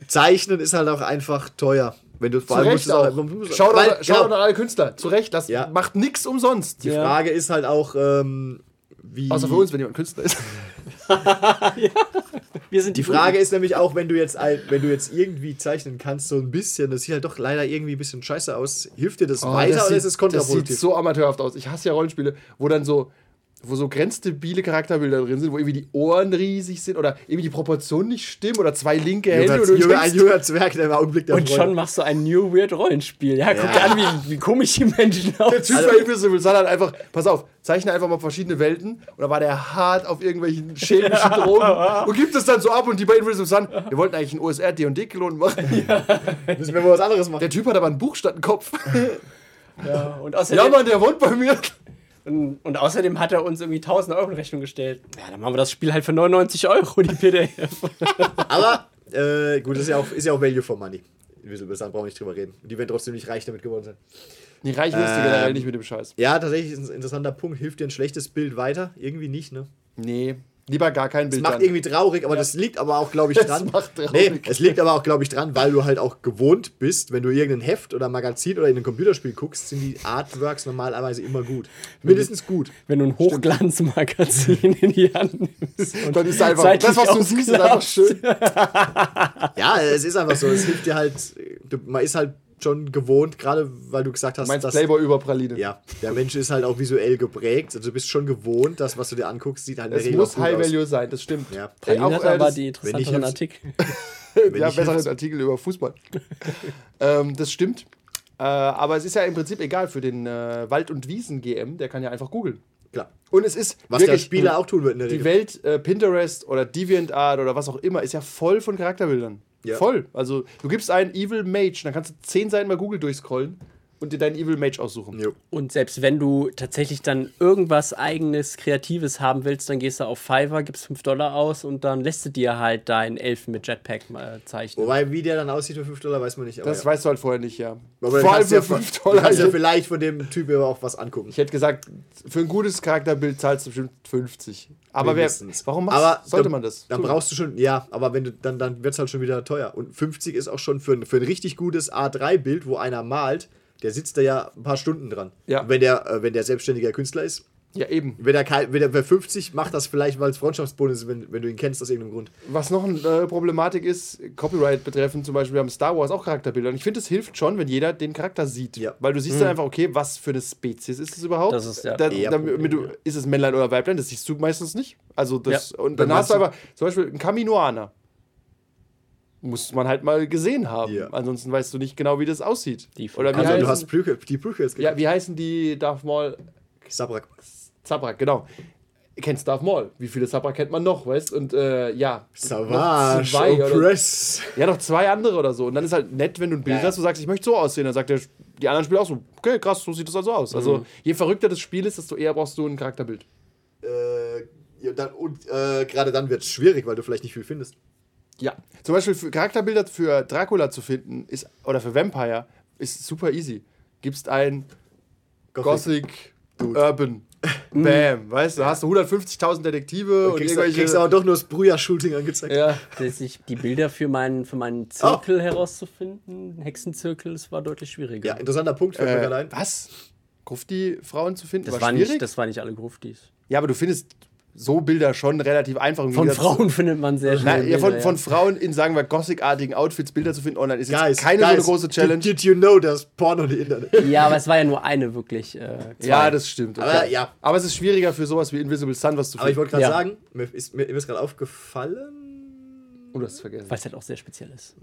Zeichnen ist halt auch einfach teuer. Wenn du vor Zu allem Recht musst auch. man muss- Schaut weil, an, schaut genau, an alle Künstler. Zu Recht, das Ja. macht nichts umsonst. Die Frage ist halt auch, ähm, wie. Außer für uns, wenn jemand Künstler ist. Wir sind Die Frage ist nämlich auch, wenn du jetzt ein, wenn du jetzt irgendwie zeichnen kannst, so ein bisschen, das sieht halt doch leider irgendwie ein bisschen scheiße aus. Hilft dir das Oh, weiter das oder sieht- ist es Das kontraproduktiv? sieht so amateurhaft aus. Ich hasse ja Rollenspiele, wo dann so, wo so grenzdebile Charakterbilder drin sind, wo irgendwie die Ohren riesig sind oder irgendwie die Proportionen nicht stimmen oder zwei linke Hände. Und du junger, ein junger Zwerg, der im Augenblick der und Freude- schon machst du ein New Weird Rollenspiel. Ja, guck Ja. dir an, wie, wie komisch die Menschen der aussehen. Typ bei Invisible Sun hat einfach, pass auf, zeichne einfach mal verschiedene Welten und da war der hart auf irgendwelchen chemischen Drogen und gibt es dann so ab und die bei Invisible Sun, wir wollten eigentlich einen OSR D&D-Klon machen. Müssen wir mal was anderes machen. Der Typ hat aber ein Buch statt einen Kopf. Ja, und Ja, außerdem, Mann, der wohnt bei mir. Und, und außerdem hat er uns irgendwie 1000 Euro in Rechnung gestellt. Ja, dann machen wir das Spiel halt für 99 Euro, die PDF. Aber, äh, gut, das ist ja auch, ist ja auch Value for Money. Invisible Sun, brauchen wir nicht drüber reden. Die werden trotzdem nicht reich damit geworden sein. Die reich wirst du Ähm, generell nicht mit dem Scheiß. Ja, tatsächlich ist ein interessanter Punkt. Hilft dir ein schlechtes Bild weiter? Irgendwie nicht, ne? Nee, lieber gar kein Das Bild. macht dann. irgendwie traurig, aber das liegt aber auch, glaube ich, Das dran. macht traurig. Nee, es liegt aber auch, glaube ich, dran, weil du halt auch gewohnt bist, wenn du irgendein Heft oder Magazin oder in ein Computerspiel guckst, sind die Artworks normalerweise immer gut. Mindestens gut. Wenn du ein Hochglanzmagazin in die Hand nimmst. Und Dann ist einfach, das, was du siehst, ist einfach schön. Ja, es ist einfach so. Es hilft dir halt, du, man ist halt schon gewohnt, gerade weil du gesagt hast, Du meinst dass, Playboy über Praline. ja, der Mensch ist halt auch visuell geprägt. Also du bist schon gewohnt, das, was du dir anguckst, sieht halt in der Es Regel muss auch gut High aus. Value sein, das stimmt. Ja. Ey, Auch, äh, aber das- die interessanteren jetzt- Artikel. ja, besseren Artikel über Fußball. ähm, das stimmt. Äh, aber es ist ja im Prinzip egal für den äh, Wald- und Wiesen-GM, der kann ja einfach googeln. Klar. Und es ist Was der wirklich, Spieler auch tun wird in der die Regel. Welt äh, Pinterest oder DeviantArt oder was auch immer ist ja voll von Charakterbildern. Ja. Voll. Also du gibst einen Evil Mage, dann kannst du zehn Seiten bei Google durchscrollen und dir deinen Evil Mage aussuchen. Jo. Und selbst wenn du tatsächlich dann irgendwas eigenes, Kreatives haben willst, dann gehst du auf Fiverr, gibst 5 Dollar aus und dann lässt du dir halt deinen Elfen mit Jetpack mal zeichnen. Wobei, wie der dann aussieht für 5 Dollar, weiß man nicht. Aber Das ja. weißt du halt vorher nicht, ja. Aber Vor du allem für ja, 5 Du Dollar. kannst ja Ich, vielleicht von dem Typ aber auch was angucken. ich hätte gesagt, für ein gutes Charakterbild zahlst du bestimmt 50. Aber wer, warum machst, aber sollte dann- man das? Dann tun? brauchst du schon, ja, aber wenn du, dann, dann wird es halt schon wieder teuer. Und 50 ist auch schon für, ein- für ein richtig gutes A3-Bild, wo einer malt, der sitzt da ja ein paar Stunden dran. Ja. Und wenn der, äh, wenn der selbstständiger Künstler ist, Ja, eben. wenn er, wenn er bei 50 macht das vielleicht, weil es Freundschaftsbonus ist, wenn, wenn du ihn kennst aus irgendeinem Grund. Was noch eine äh, Problematik ist, Copyright betreffend, zum Beispiel, wir haben Star Wars auch Charakterbilder. Und ich finde, es hilft schon, wenn jeder den Charakter sieht. Ja. Weil du siehst dann einfach, okay, was für eine Spezies ist es überhaupt? Das ist ja da, eher damit Problem, du, ja. ist es Männlein oder Weiblein? Das siehst du meistens nicht. Also das, Ja. Und dann hast du einfach, zum Beispiel, ein Kaminoaner. Muss man halt mal gesehen haben. Ja. Ansonsten weißt du nicht genau, wie das aussieht. Die oder wie Also heißen, du hast Prequel, die Prequels ja, wie heißen die Darth Maul? Sabrak. Zabrak, genau. Ihr kennt Darth Maul. Wie viele Zabrak kennt man noch, weißt Und äh, ja. Savage, noch zwei oder- Oppress. Ja, noch zwei andere oder so. Und dann ist halt nett, wenn du ein Bild hast, wo du sagst, ich möchte so aussehen. Dann sagt der, die anderen Spieler auch so, okay, krass, so sieht das also aus. Also je verrückter das Spiel ist, desto eher brauchst du ein Charakterbild. Äh, ja, dann, und äh, gerade dann wird es schwierig, weil du vielleicht nicht viel findest. Ja. Zum Beispiel für Charakterbilder für Dracula zu finden, ist, oder für Vampire, ist super easy. Gibst ein Gothic, Urban. Bam, weißt du, hast du 150.000 Detektive Und und kriegst, irgendwelche. kriegst aber doch nur das Brüher-Shooting angezeigt. ja. Dass ich die Bilder für meinen, für meinen Zirkel herauszufinden, Hexenzirkel, das war deutlich schwieriger. Ja, interessanter Punkt, fällt mir Äh, gerade ein. was? Grufti-Frauen zu finden? das, war war schwierig? nicht, das war nicht alle Gruftis. ja, aber du findest so Bilder schon relativ einfach. Von Frauen findet man sehr schnell. Nein, ja, von, Bilder, von Frauen in, sagen wir, gothic-artigen Outfits Bilder zu finden online ist jetzt Guys, keine guys, so eine große Challenge. Did, did you know, dass Porno die Internet? Ja, aber es war ja nur eine wirklich. Äh, zwei. ja, das stimmt. okay. Aber ja. Aber es ist schwieriger für sowas wie Invisible Sun was zu Aber ich finden. wollte gerade Ja. sagen, mir ist, mir, ist gerade aufgefallen. oh, du hast es vergessen. Weil es halt auch sehr speziell ist.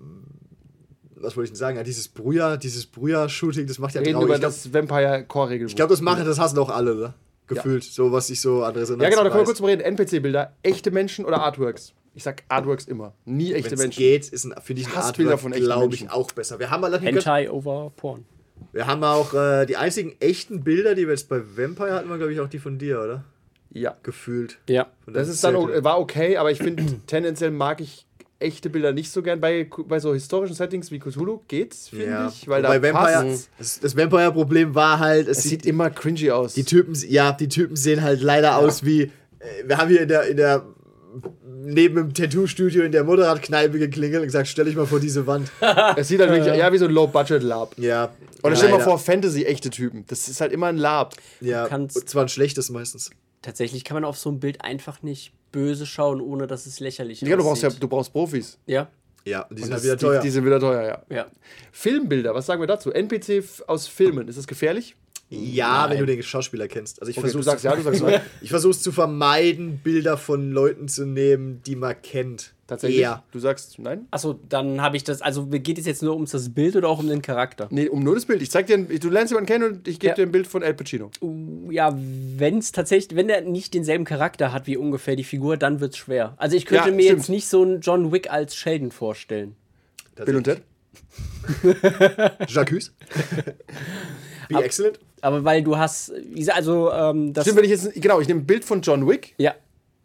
Was wollte ich denn sagen? Ja, dieses Brüher, dieses Brüher-Shooting, das macht ja reden traurig. über Ich glaube, das Vampire-Core-Regelbuch. glaub, das machen, das hassen auch alle, oder? Gefühlt. So, was ich so an Resonanz ja, genau, da können wir kurz mal reden. NPC-Bilder, echte Menschen oder Artworks? Ich sag Artworks immer. Nie echte Wenn's Menschen. geht, ist ein, finde ich ein Hassbilder Artwork, glaube ich, auch besser. Wir haben, allerdings- Hentai over Porn. wir haben auch äh, die einzigen echten Bilder, die wir jetzt bei Vampire hatten, waren, glaube ich, auch die von dir, oder? Ja. Gefühlt. Ja. Das ist dann, war okay, aber ich finde, tendenziell mag ich echte Bilder nicht so gern. Bei, bei so historischen Settings wie Cthulhu geht's, finde Ja. ich. Weil Bei da Vampire, das, das Vampire-Problem war halt, es, Es sieht, sieht immer cringy aus. die Typen, ja, die Typen sehen halt leider aus wie, äh, wir haben hier in der, in der neben dem Tattoo-Studio in der Motorradkneipe geklingelt und gesagt, stell dich mal vor diese Wand. es sieht halt wirklich, ja, wie so ein Low-Budget-Lab. Ja. Oder stell dir mal vor, Fantasy-echte Typen. Das ist halt immer ein Lab. Ja, kannst- und zwar ein schlechtes meistens. Tatsächlich kann man auf so ein Bild einfach nicht böse schauen, ohne dass es lächerlich Ja, du brauchst ja, du brauchst Profis. Ja. Ja, und die sind Das- halt wieder die, teuer. Die sind wieder teuer, ja. Ja. Filmbilder, was sagen wir dazu? NPC aus Filmen, ist das gefährlich? ja, wenn du den Schauspieler kennst. Also ich Okay, versuche ja, nein. Ich versuche es zu vermeiden, Bilder von Leuten zu nehmen, die man kennt. Tatsächlich? Eher. Du sagst nein? Achso, dann habe ich das. Also geht es jetzt nur um das Bild oder auch um den Charakter? Nee, um nur das Bild. Ich zeig dir, ein, du lernst jemanden kennen und ich gebe Ja. dir ein Bild von Al Pacino. Ja, wenn es tatsächlich, wenn der nicht denselben Charakter hat wie ungefähr die Figur, dann wird es schwer. Also ich könnte Ja, mir stimmt. jetzt nicht so einen John Wick als Sheldon vorstellen. Bill und Ted? Jacques. Wie Ab- excellent. Aber weil du hast, also ähm, das. Stimmt, wenn ich jetzt, genau, ich nehme ein Bild von John Wick, ja,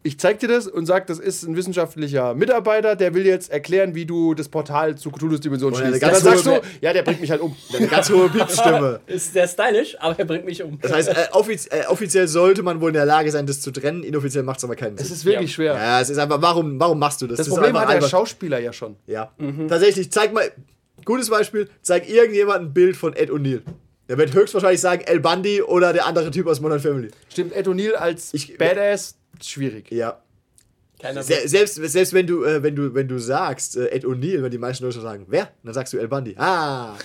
ich zeig dir das und sag, das ist ein wissenschaftlicher Mitarbeiter, der will jetzt erklären, wie du das Portal zu Cthulhu's Dimension Oh ja, schließt. Und dann sagst du, ja, der bringt mich halt um. Eine ganz hohe Piepsstimme. ist sehr stylisch, aber er bringt mich um. Das heißt, äh, offiz äh, offiziell sollte man wohl in der Lage sein, das zu trennen. Inoffiziell macht es aber keinen Es Sinn. ist wirklich Ja. schwer. Ja, es ist einfach, warum, warum machst du das? Das ist Problem einfach hat der albern. Schauspieler ja schon. Ja. Tatsächlich, zeig mal, gutes Beispiel, zeig irgendjemand ein Bild von Ed O'Neill. Der wird höchstwahrscheinlich sagen El Bundy oder der andere Typ aus Modern Family. Stimmt, Ed O'Neill als Ich- Badass, schwierig. Ja. Keiner Se selbst, selbst wenn du, äh, wenn du, wenn du sagst, äh, Ed O'Neill, wenn die meisten Leute sagen, wer? Dann sagst du El Bundy. Ah.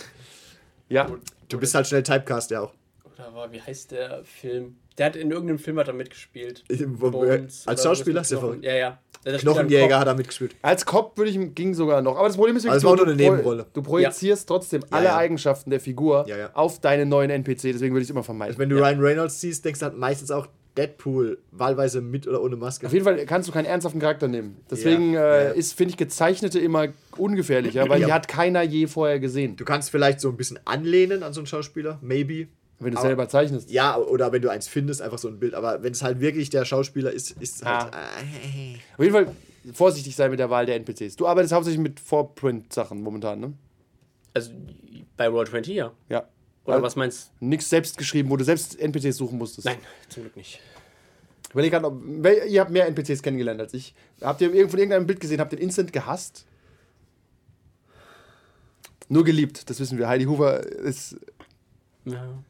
Ja. Du bist halt schnell Typecast, ja auch. Oder aber wie heißt der Film? Der hat in irgendeinem Film hat er mitgespielt. Bones als Schauspieler? Knochen. Ja, ja. Der Knochenjäger hat er mitgespielt. Als Cop würde ich ging sogar noch. Aber das Problem ist Aber es war du, nur eine Nebenrolle. Du projizierst trotzdem alle ja. Eigenschaften der Figur Ja, ja. auf deine neuen NPC, deswegen würde ich es immer vermeiden. Wenn du Ryan Reynolds siehst, denkst du halt meistens auch, Deadpool wahlweise mit oder ohne Maske. Auf jeden Fall kannst du keinen ernsthaften Charakter nehmen. Deswegen Ja, äh, ja. ist, finde ich, gezeichnete immer ungefährlicher, weil die Ja. hat keiner je vorher gesehen. Du kannst vielleicht so ein bisschen anlehnen an so einen Schauspieler, maybe. Wenn du Aber- selber zeichnest. Ja, oder wenn du eins findest, einfach so ein Bild. Aber wenn es halt wirklich der Schauspieler ist, ist es halt. Ah. Äh, Auf jeden Fall vorsichtig sein mit der Wahl der NPCs. Du arbeitest hauptsächlich mit Vorprint-Sachen momentan, ne? Also bei Roll 20 ja. Ja. Oder Also was meinst Nichts selbst geschrieben, wo du selbst NPCs suchen musstest. du? Nein, zum Glück nicht. Ich überlege gerade, ihr habt mehr NPCs kennengelernt als ich. Habt ihr von irgendeinem Bild gesehen, habt ihr den Instant gehasst? Nur geliebt, das wissen wir. Heidi Hoover ist. Ja.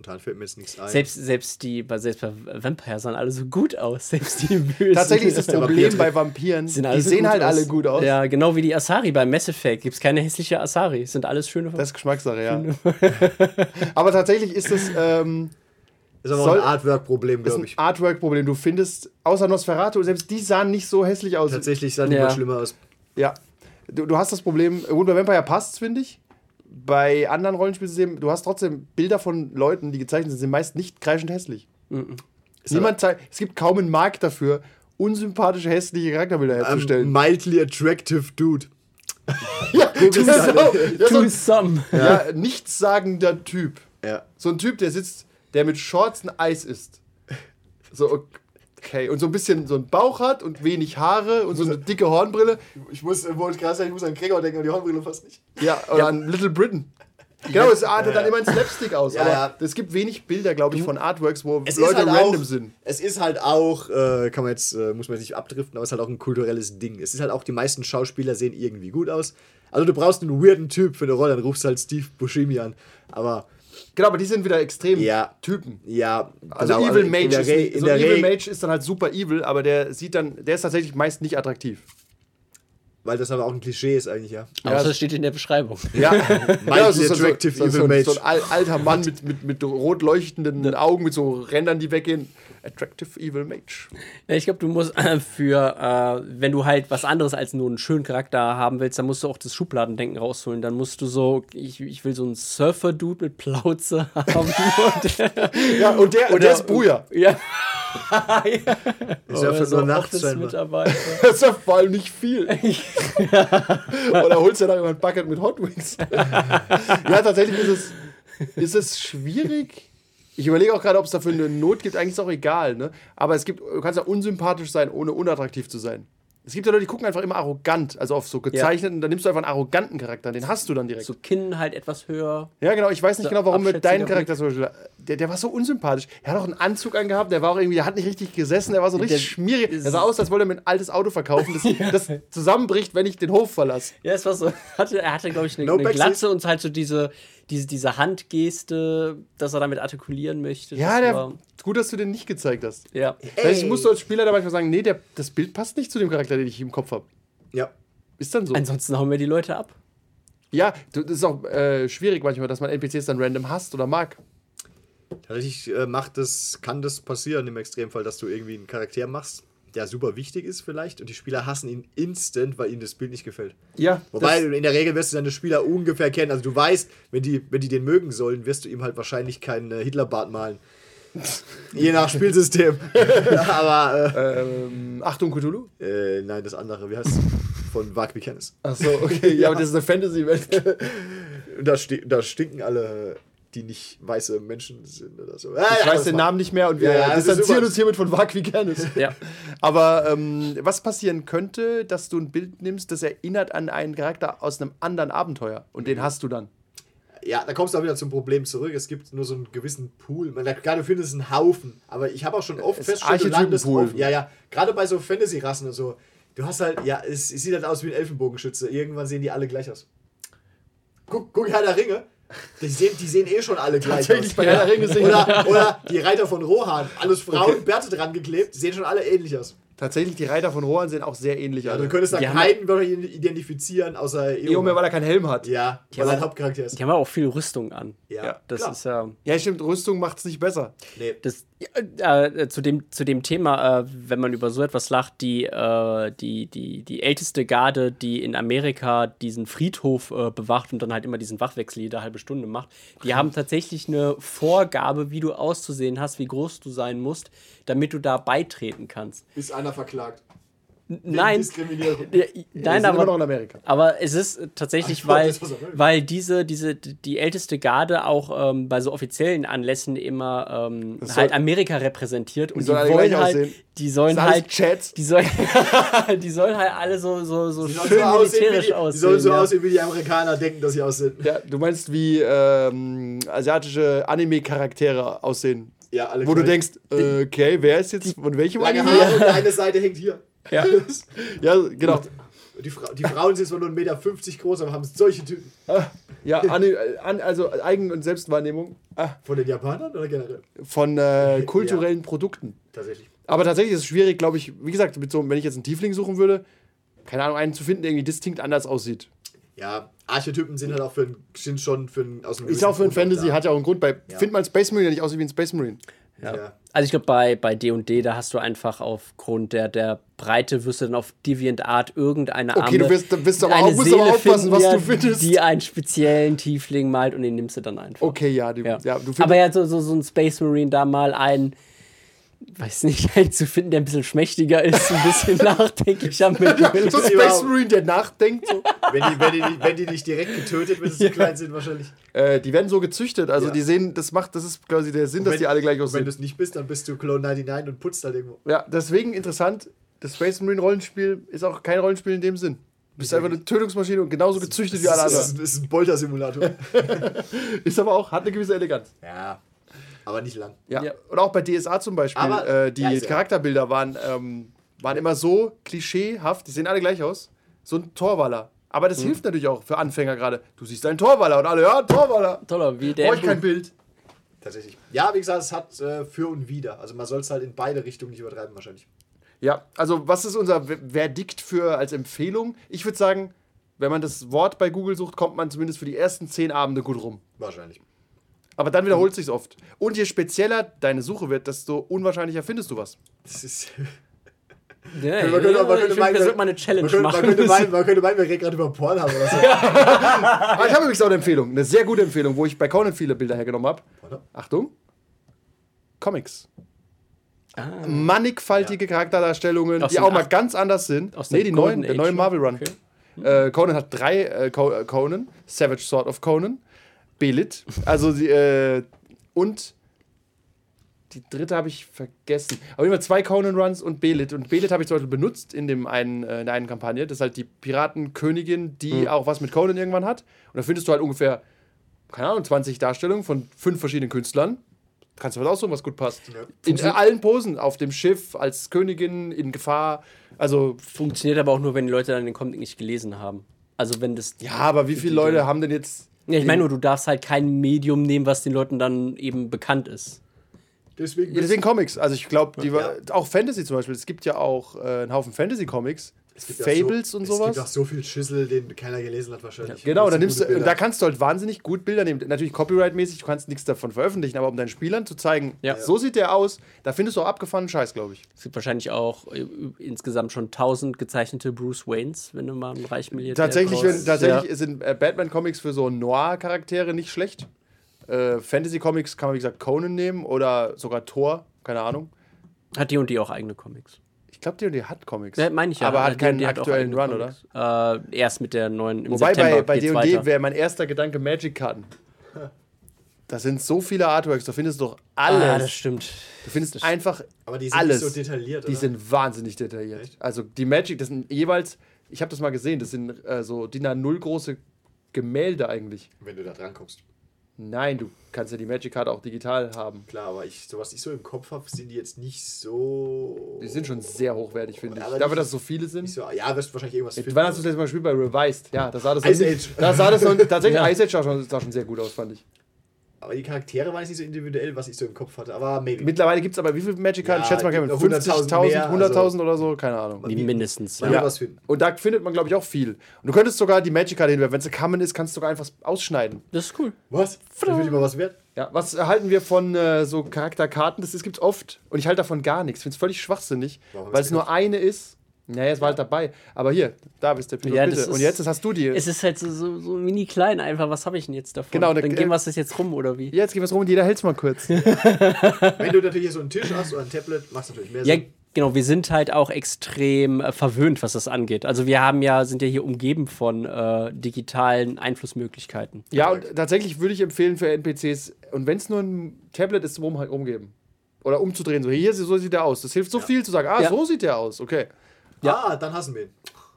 Spontan fällt mir jetzt nichts ein. Selbst, selbst die, bei- selbst bei Vampire sahen alle so gut aus. Selbst die Bösen. Tatsächlich ist das Problem bei Vampiren. Sehen Die so sehen halt aus. alle gut aus. Ja, genau wie die Asari bei Mass Effect. Gibt es keine hässliche Asari. Sind alles schöne Das ist Geschmackssache, ja. Aber tatsächlich ist es ähm, ist aber auch soll- ein Artwork-Problem, ist glaube ein ich. Artwork-Problem. Du findest, außer Nosferatu, selbst die sahen nicht so hässlich aus. Tatsächlich sah die Ja. mal schlimmer aus. Ja. Du, du hast das Problem, gut, bei Vampire passt finde ich. Bei anderen Rollenspielsystemen, du hast trotzdem Bilder von Leuten, die gezeichnet sind, sind meist nicht kreischend hässlich. Niemand zeigt, es gibt kaum einen Markt dafür, unsympathische, hässliche Charakterbilder Ähm, herzustellen. mildly attractive Dude. ja, Google das ist so, ja, so, To some. ja, nichtssagender Typ. Ja. So ein Typ, der sitzt, der mit Shorts ein Eis isst. So, okay. Und so ein bisschen so einen Bauch hat und wenig Haare und so eine dicke Hornbrille. Ich muss, wollte gerade sagen, ich muss an Gregor denken, aber die Hornbrille fast nicht. Ja, oder an Little Britain. Genau, es artet dann immer ein Slapstick aus. Ja, aber ja. es gibt wenig Bilder, glaube ich, von Artworks, wo Es Leute halt random auch, sind. Es ist halt auch, äh, kann man jetzt, äh, muss man jetzt nicht abdriften, aber es ist halt auch ein kulturelles Ding. Es ist halt auch, die meisten Schauspieler sehen irgendwie gut aus. Also du brauchst einen weirden Typ für eine Rolle, dann rufst du halt Steve Buscemi an. Aber Genau, aber die sind wieder extrem Ja. Typen. ja, Also genau, Evil in Mage der ist, nicht- in so Evil Mage ist dann halt super evil, aber der sieht dann, der ist tatsächlich meist nicht attraktiv. Weil das aber auch ein Klischee ist eigentlich, ja. Aber Ja, das steht in der Beschreibung. Ja, ja so, so, so, attractive so, so, Evil Mage. so ein al- alter Mann mit, mit, mit rot leuchtenden Augen, mit so Rändern, die weggehen. Attractive Evil Mage. Ja, ich glaube, du musst äh, für, äh, wenn du halt was anderes als nur einen schönen Charakter haben willst, dann musst du auch das Schubladendenken rausholen. Dann musst du so, ich, ich will so einen Surfer-Dude mit Plauze haben. Und, Ja, und der, und der ist Bruja. ja. Ist ja für so nur nachts ist ja vor allem nicht viel. Oder holst du dann immer ein Bucket mit Hot Wings? ja, tatsächlich ist es, ist es schwierig. Ich überlege auch gerade, ob es dafür eine Not gibt. Eigentlich ist auch egal, ne? Aber es gibt, du kannst ja unsympathisch sein, ohne unattraktiv zu sein. Es gibt ja Leute, die gucken einfach immer arrogant, also auf so gezeichneten, dann nimmst du einfach einen arroganten Charakter, den hast du dann direkt. So Kinn halt etwas höher. Ja, genau, ich weiß nicht So genau, warum mit deinem Charakter zum Beispiel. Der, der war so unsympathisch. Er hat auch einen Anzug angehabt, der war auch irgendwie, der hat nicht richtig gesessen, der war so richtig schmierig. Er sah aus, als wollte er mir ein altes Auto verkaufen, das, das zusammenbricht, wenn ich den Hof verlasse. Ja, es war so. Hatte, er hatte, glaube ich, eine, No eine. Glatze und halt so diese, diese, diese Handgeste, dass er damit artikulieren möchte. Ja, der, war- gut, dass du den nicht gezeigt hast. ja. Heißt, ich musste als Spieler da manchmal sagen, nee, der, das Bild passt nicht zu dem Charakter, den ich im Kopf habe. Ja. Ist dann so. Ansonsten hauen wir die Leute ab. Ja, das ist auch äh, schwierig manchmal, dass man NPCs dann random hasst oder mag. Tatsächlich äh, macht das, kann das passieren im Extremfall, dass du irgendwie einen Charakter machst, der super wichtig ist vielleicht und die Spieler hassen ihn instant, weil ihnen das Bild nicht gefällt. Ja, Wobei, in der Regel wirst du deine Spieler ungefähr kennen. Also du weißt, wenn die, wenn die den mögen sollen, wirst du ihm halt wahrscheinlich keinen äh, Hitlerbart malen. Je nach Spielsystem. Aber, ähm, Achtung, Cthulhu. äh, äh, nein, das andere, wie heißt es? Von Vark Vikernes. Achso, okay, ja, aber das ist eine Fantasy-Welt. Da, sti da stinken alle, die nicht weiße Menschen sind oder so. Ah, Ich ja, weiß den Namen nicht mehr und wir Ja, ja, distanzieren uns hiermit von Vak Vikernes. Ja. Aber ähm, was passieren könnte, dass du ein Bild nimmst, das erinnert an einen Charakter aus einem anderen Abenteuer und Mhm. den hast du dann? Ja, da kommst du auch wieder zum Problem zurück. Es gibt nur so einen gewissen Pool. Man, klar, du findest einen Haufen. Aber ich habe auch schon oft Es festgestellt, auf. Ja, ja. Gerade bei so Fantasy-Rassen und so. Du hast halt, ja, es, es sieht halt aus wie ein Elfenbogenschütze. Irgendwann sehen die alle gleich aus. Guck, guck Herr der Ringe. Die sehen, die sehen eh schon alle gleich Tatsächlich aus. bei der Ringe sehen- oder, oder die Reiter von Rohan. Alles Frauen, Bärte dran geklebt. Die sehen schon alle ähnlich aus. Tatsächlich, die Reiter von Rohan sehen auch sehr ähnlich aus. du könntest da Die haben keinen identifizieren, außer Eomer, weil er keinen Helm hat. Ja, weil er ein Hauptcharakter ist. Die haben auch viel Rüstung an. Ja, Ja, Das klar. ist ja. Ja, stimmt, Rüstung macht es nicht besser. Nee. Das, Äh, zu, dem, zu dem Thema, äh, wenn man über so etwas lacht, die, äh, die, die, die älteste Garde, die in Amerika diesen Friedhof äh, bewacht und dann halt immer diesen Wachwechsel jede halbe Stunde macht, die haben tatsächlich eine Vorgabe, wie du auszusehen hast, wie groß du sein musst, damit du da beitreten kannst. Ist einer verklagt. Nein, nein, sind immer noch aber, in Amerika. aber es ist äh, tatsächlich, Ach, weil, weil diese, diese, die älteste Garde auch ähm, bei so offiziellen Anlässen immer ähm, halt Amerika repräsentiert und die, wollen halt, aussehen. die sollen Das halt, Chats. die sollen, die sollen halt alle so, so, so Die schön so aussehen, wie militärisch die, aussehen. die sollen so ja. aussehen, wie die Amerikaner denken, dass sie aussehen. Ja, du meinst, wie ähm, asiatische Anime-Charaktere aussehen. Ja, alle Wo du denkst, äh, okay, wer ist jetzt von welchem Lange Anime? Haare und eine Seite hängt hier. Ja. Ja, genau. Die, Fra die Frauen sind zwar nur 1,50 Meter groß, aber haben solche Typen. Ja, Ani- an, also Eigen- und Selbstwahrnehmung ah, Von den Japanern oder generell? von äh, kulturellen Produkten. Tatsächlich. Aber tatsächlich ist es schwierig, glaube ich, wie gesagt, mit so, wenn ich jetzt einen Tiefling suchen würde, keine Ahnung, einen zu finden, der irgendwie distinkt anders aussieht. Ja, Archetypen sind halt auch für ein, sind schon für ein, aus einem Ist ja auch für ein Fantasy, da. hat ja auch einen Grund. Bei, Ja. Find mal einen Space Marine, der nicht aussieht wie ein Space Marine. Ja. Ja. Also ich glaube, bei, bei D&D, da hast du einfach aufgrund der, der Breite, wirst du dann auf DeviantArt irgendeine Okay, arme, du wirst- du wirst aber eine auch- musst aber Seele aufpassen, finden, was du findest. Die einen speziellen Tiefling malt und den nimmst du dann einfach. Okay, ja, du, Ja. ja. Aber ja, so, so, so ein Space Marine da mal einen, weiß nicht, einen zu finden, der ein bisschen schmächtiger ist, ein bisschen nachdenklicher mit so ein Space Marine, der nachdenkt. So. Wenn die, wenn, die, nicht- wenn die nicht direkt getötet, wenn sie zu klein sind, wahrscheinlich. äh, die werden so gezüchtet, also Ja. die sehen, das macht, das ist quasi der Sinn, dass Wenn- die alle gleich Wenn du aussehen. es nicht bist, dann bist du Clone 99 und putzt halt irgendwo. Ja, deswegen interessant, das Space Marine Rollenspiel ist auch kein Rollenspiel in dem Sinn. Du bist einfach eine Tötungsmaschine und genauso gezüchtet wie alle Das ist, anderen. das ist ein Bolter-Simulator. Ist aber auch, hat eine gewisse Eleganz. ja, aber nicht lang. Ja. Ja. Und auch bei DSA zum Beispiel, Aber- äh, die ja, Charakterbilder waren, ähm, waren immer so klischeehaft, die sehen alle gleich aus. So ein Torwaller. Aber das hilft natürlich auch für Anfänger gerade. Du siehst einen Torwaller und alle, ja, Torwaller. Toller, wie der. Brauche ich kein Bild. Tatsächlich. Ja, wie gesagt, es hat äh, für und wider. Also man soll es halt in beide Richtungen nicht übertreiben, wahrscheinlich. Ja, also was ist unser Ver- Verdikt für als Empfehlung? Ich würde sagen, wenn man das Wort bei Google sucht, kommt man zumindest für die ersten zehn Abende gut rum. Wahrscheinlich. Aber dann wiederholt sich's oft. Und je spezieller deine Suche wird, desto unwahrscheinlicher findest du was. Das ist. Ja, Man könnte- man könnte ich meinen, wir sollten mal eine Challenge man könnte, machen. Man könnte meinen, man könnte meinen, wir reden gerade über Porn haben oder so. Ah, ich habe übrigens auch eine Empfehlung, eine sehr gute Empfehlung, wo ich bei Conan viele Bilder hergenommen habe. Achtung. Comics. Mannigfaltige Charakterdarstellungen, Aus die auch mal acht- ganz anders sind. aus Nee, die neuen, der neue noch? Marvel Run. Äh, Conan hat drei äh, Conan. Savage Sword of Conan. Belit. Also die, äh, und die dritte habe ich vergessen. Jeden Fall zwei Conan Runs und Belit. Und Belit habe ich zum Beispiel benutzt in, dem einen, äh, in der einen Kampagne. Das ist halt die Piratenkönigin, die Mhm. auch was mit Conan irgendwann hat. Und da findest du halt ungefähr, keine Ahnung, 20 Darstellungen von fünf verschiedenen Künstlern. Kannst du was aussuchen, was gut passt. In äh, allen Posen. Auf dem Schiff, als Königin, in Gefahr. Also, Funktioniert aber auch nur, wenn die Leute dann den Comic nicht gelesen haben. Also wenn das. ja, aber wie viele Leute haben denn jetzt. Ja, ich meine nur, du darfst halt kein Medium nehmen, was den Leuten dann eben bekannt ist. Deswegen, deswegen Comics. Also ich glaube, die war, Ja. auch Fantasy zum Beispiel. Es gibt ja auch äh, einen Haufen Fantasy-Comics. Fables so, und Es sowas. gibt auch so viel Schüssel, den keiner gelesen hat wahrscheinlich. Genau, Das dann sind nimmst du, da kannst du halt wahnsinnig gut Bilder nehmen. Natürlich copyright-mäßig, du kannst nichts davon veröffentlichen, aber um deinen Spielern zu zeigen, Ja. so sieht der aus, da findest du auch abgefahrenen Scheiß, glaube ich. Es gibt wahrscheinlich auch äh, insgesamt schon 1000 gezeichnete Bruce Waynes, wenn du mal einen reichen Milliardär Tatsächlich, wenn, tatsächlich sind äh, Batman-Comics für so Noir-Charaktere nicht schlecht. Äh, Fantasy-Comics kann man, wie gesagt, Conan nehmen oder sogar Thor, keine Ahnung. Ja. Hat die und die auch eigene Comics. Ich glaube, die, die hat Comics. Ja, meine ich ja. Aber hat Die- keinen die aktuellen Run, Comics. Äh, erst mit der neuen im Wobei September bei, bei D&D wäre mein erster Gedanke Magic-Karten. Da sind so viele Artworks, da findest du doch alles. Ah, das stimmt. du findest einfach Aber die sind alles. nicht so detailliert, Die oder? sind wahnsinnig detailliert. Echt? Also die Magic, das sind jeweils, ich habe das mal gesehen, das sind äh, so DIN A0 große Gemälde eigentlich. Wenn du da dran kommst. Nein, du kannst ja die Magic-Karte auch digital haben. Klar, aber ich, so was ich so im Kopf habe, sind die jetzt nicht so. Die sind schon sehr hochwertig, finde ich. Aber Dafür, nicht- dass es so viele sind. So, ja, wirst du wahrscheinlich irgendwas finden. Wann hast du das letzte Mal gespielt? Bei Revised. Ja, da sah das Ice Age. Da sah das tatsächlich, Ice Age sah schon, sah schon sehr gut aus, fand ich. Aber die Charaktere waren jetzt nicht so individuell, was ich so im Kopf hatte. Aber maybe. Mittlerweile gibt es aber wie viele Magic-Karten? Ja, ich schätze mal, Kevin, noch 100.000 50.000, mehr, 100.000 also- oder so, keine Ahnung. Die mindestens. Man Ja. finden. Und da findet man, glaube ich, auch viel. Und du könntest sogar die Magic-Karte hinwerfen. Wenn es eine Common ist, kannst du sogar einfach ausschneiden. Das ist cool. Was? Das wird immer was wert. Ja, was halten wir von äh, so Charakterkarten? Das, das gibt es oft. Und ich halte davon gar nichts. Ich finde es völlig schwachsinnig, Warum weil es nur eine ist. Naja, es war halt dabei. Aber hier, da bist du, Pilot, Ja, bitte. ist- Und jetzt das hast du die. Es ist halt so, so, so mini klein einfach. Was habe ich denn jetzt davon? Genau, Dann ne- gehen wir es jetzt rum, oder wie? jetzt gehen wir es rum und jeder hält es mal kurz. Wenn du natürlich so einen Tisch hast oder ein Tablet, machst du natürlich mehr Ja, Sinn. genau, wir sind halt auch extrem äh, verwöhnt, was das angeht. Also wir haben ja, sind ja hier umgeben von äh, digitalen Einflussmöglichkeiten. ja, und tatsächlich würde ich empfehlen für NPCs, und wenn es nur ein Tablet ist, rum, umgeben. Oder umzudrehen. So, hier, so sieht der aus. Das hilft so viel zu sagen, ah, Ja. so sieht der aus. Okay. Ah, dann hassen wir ihn.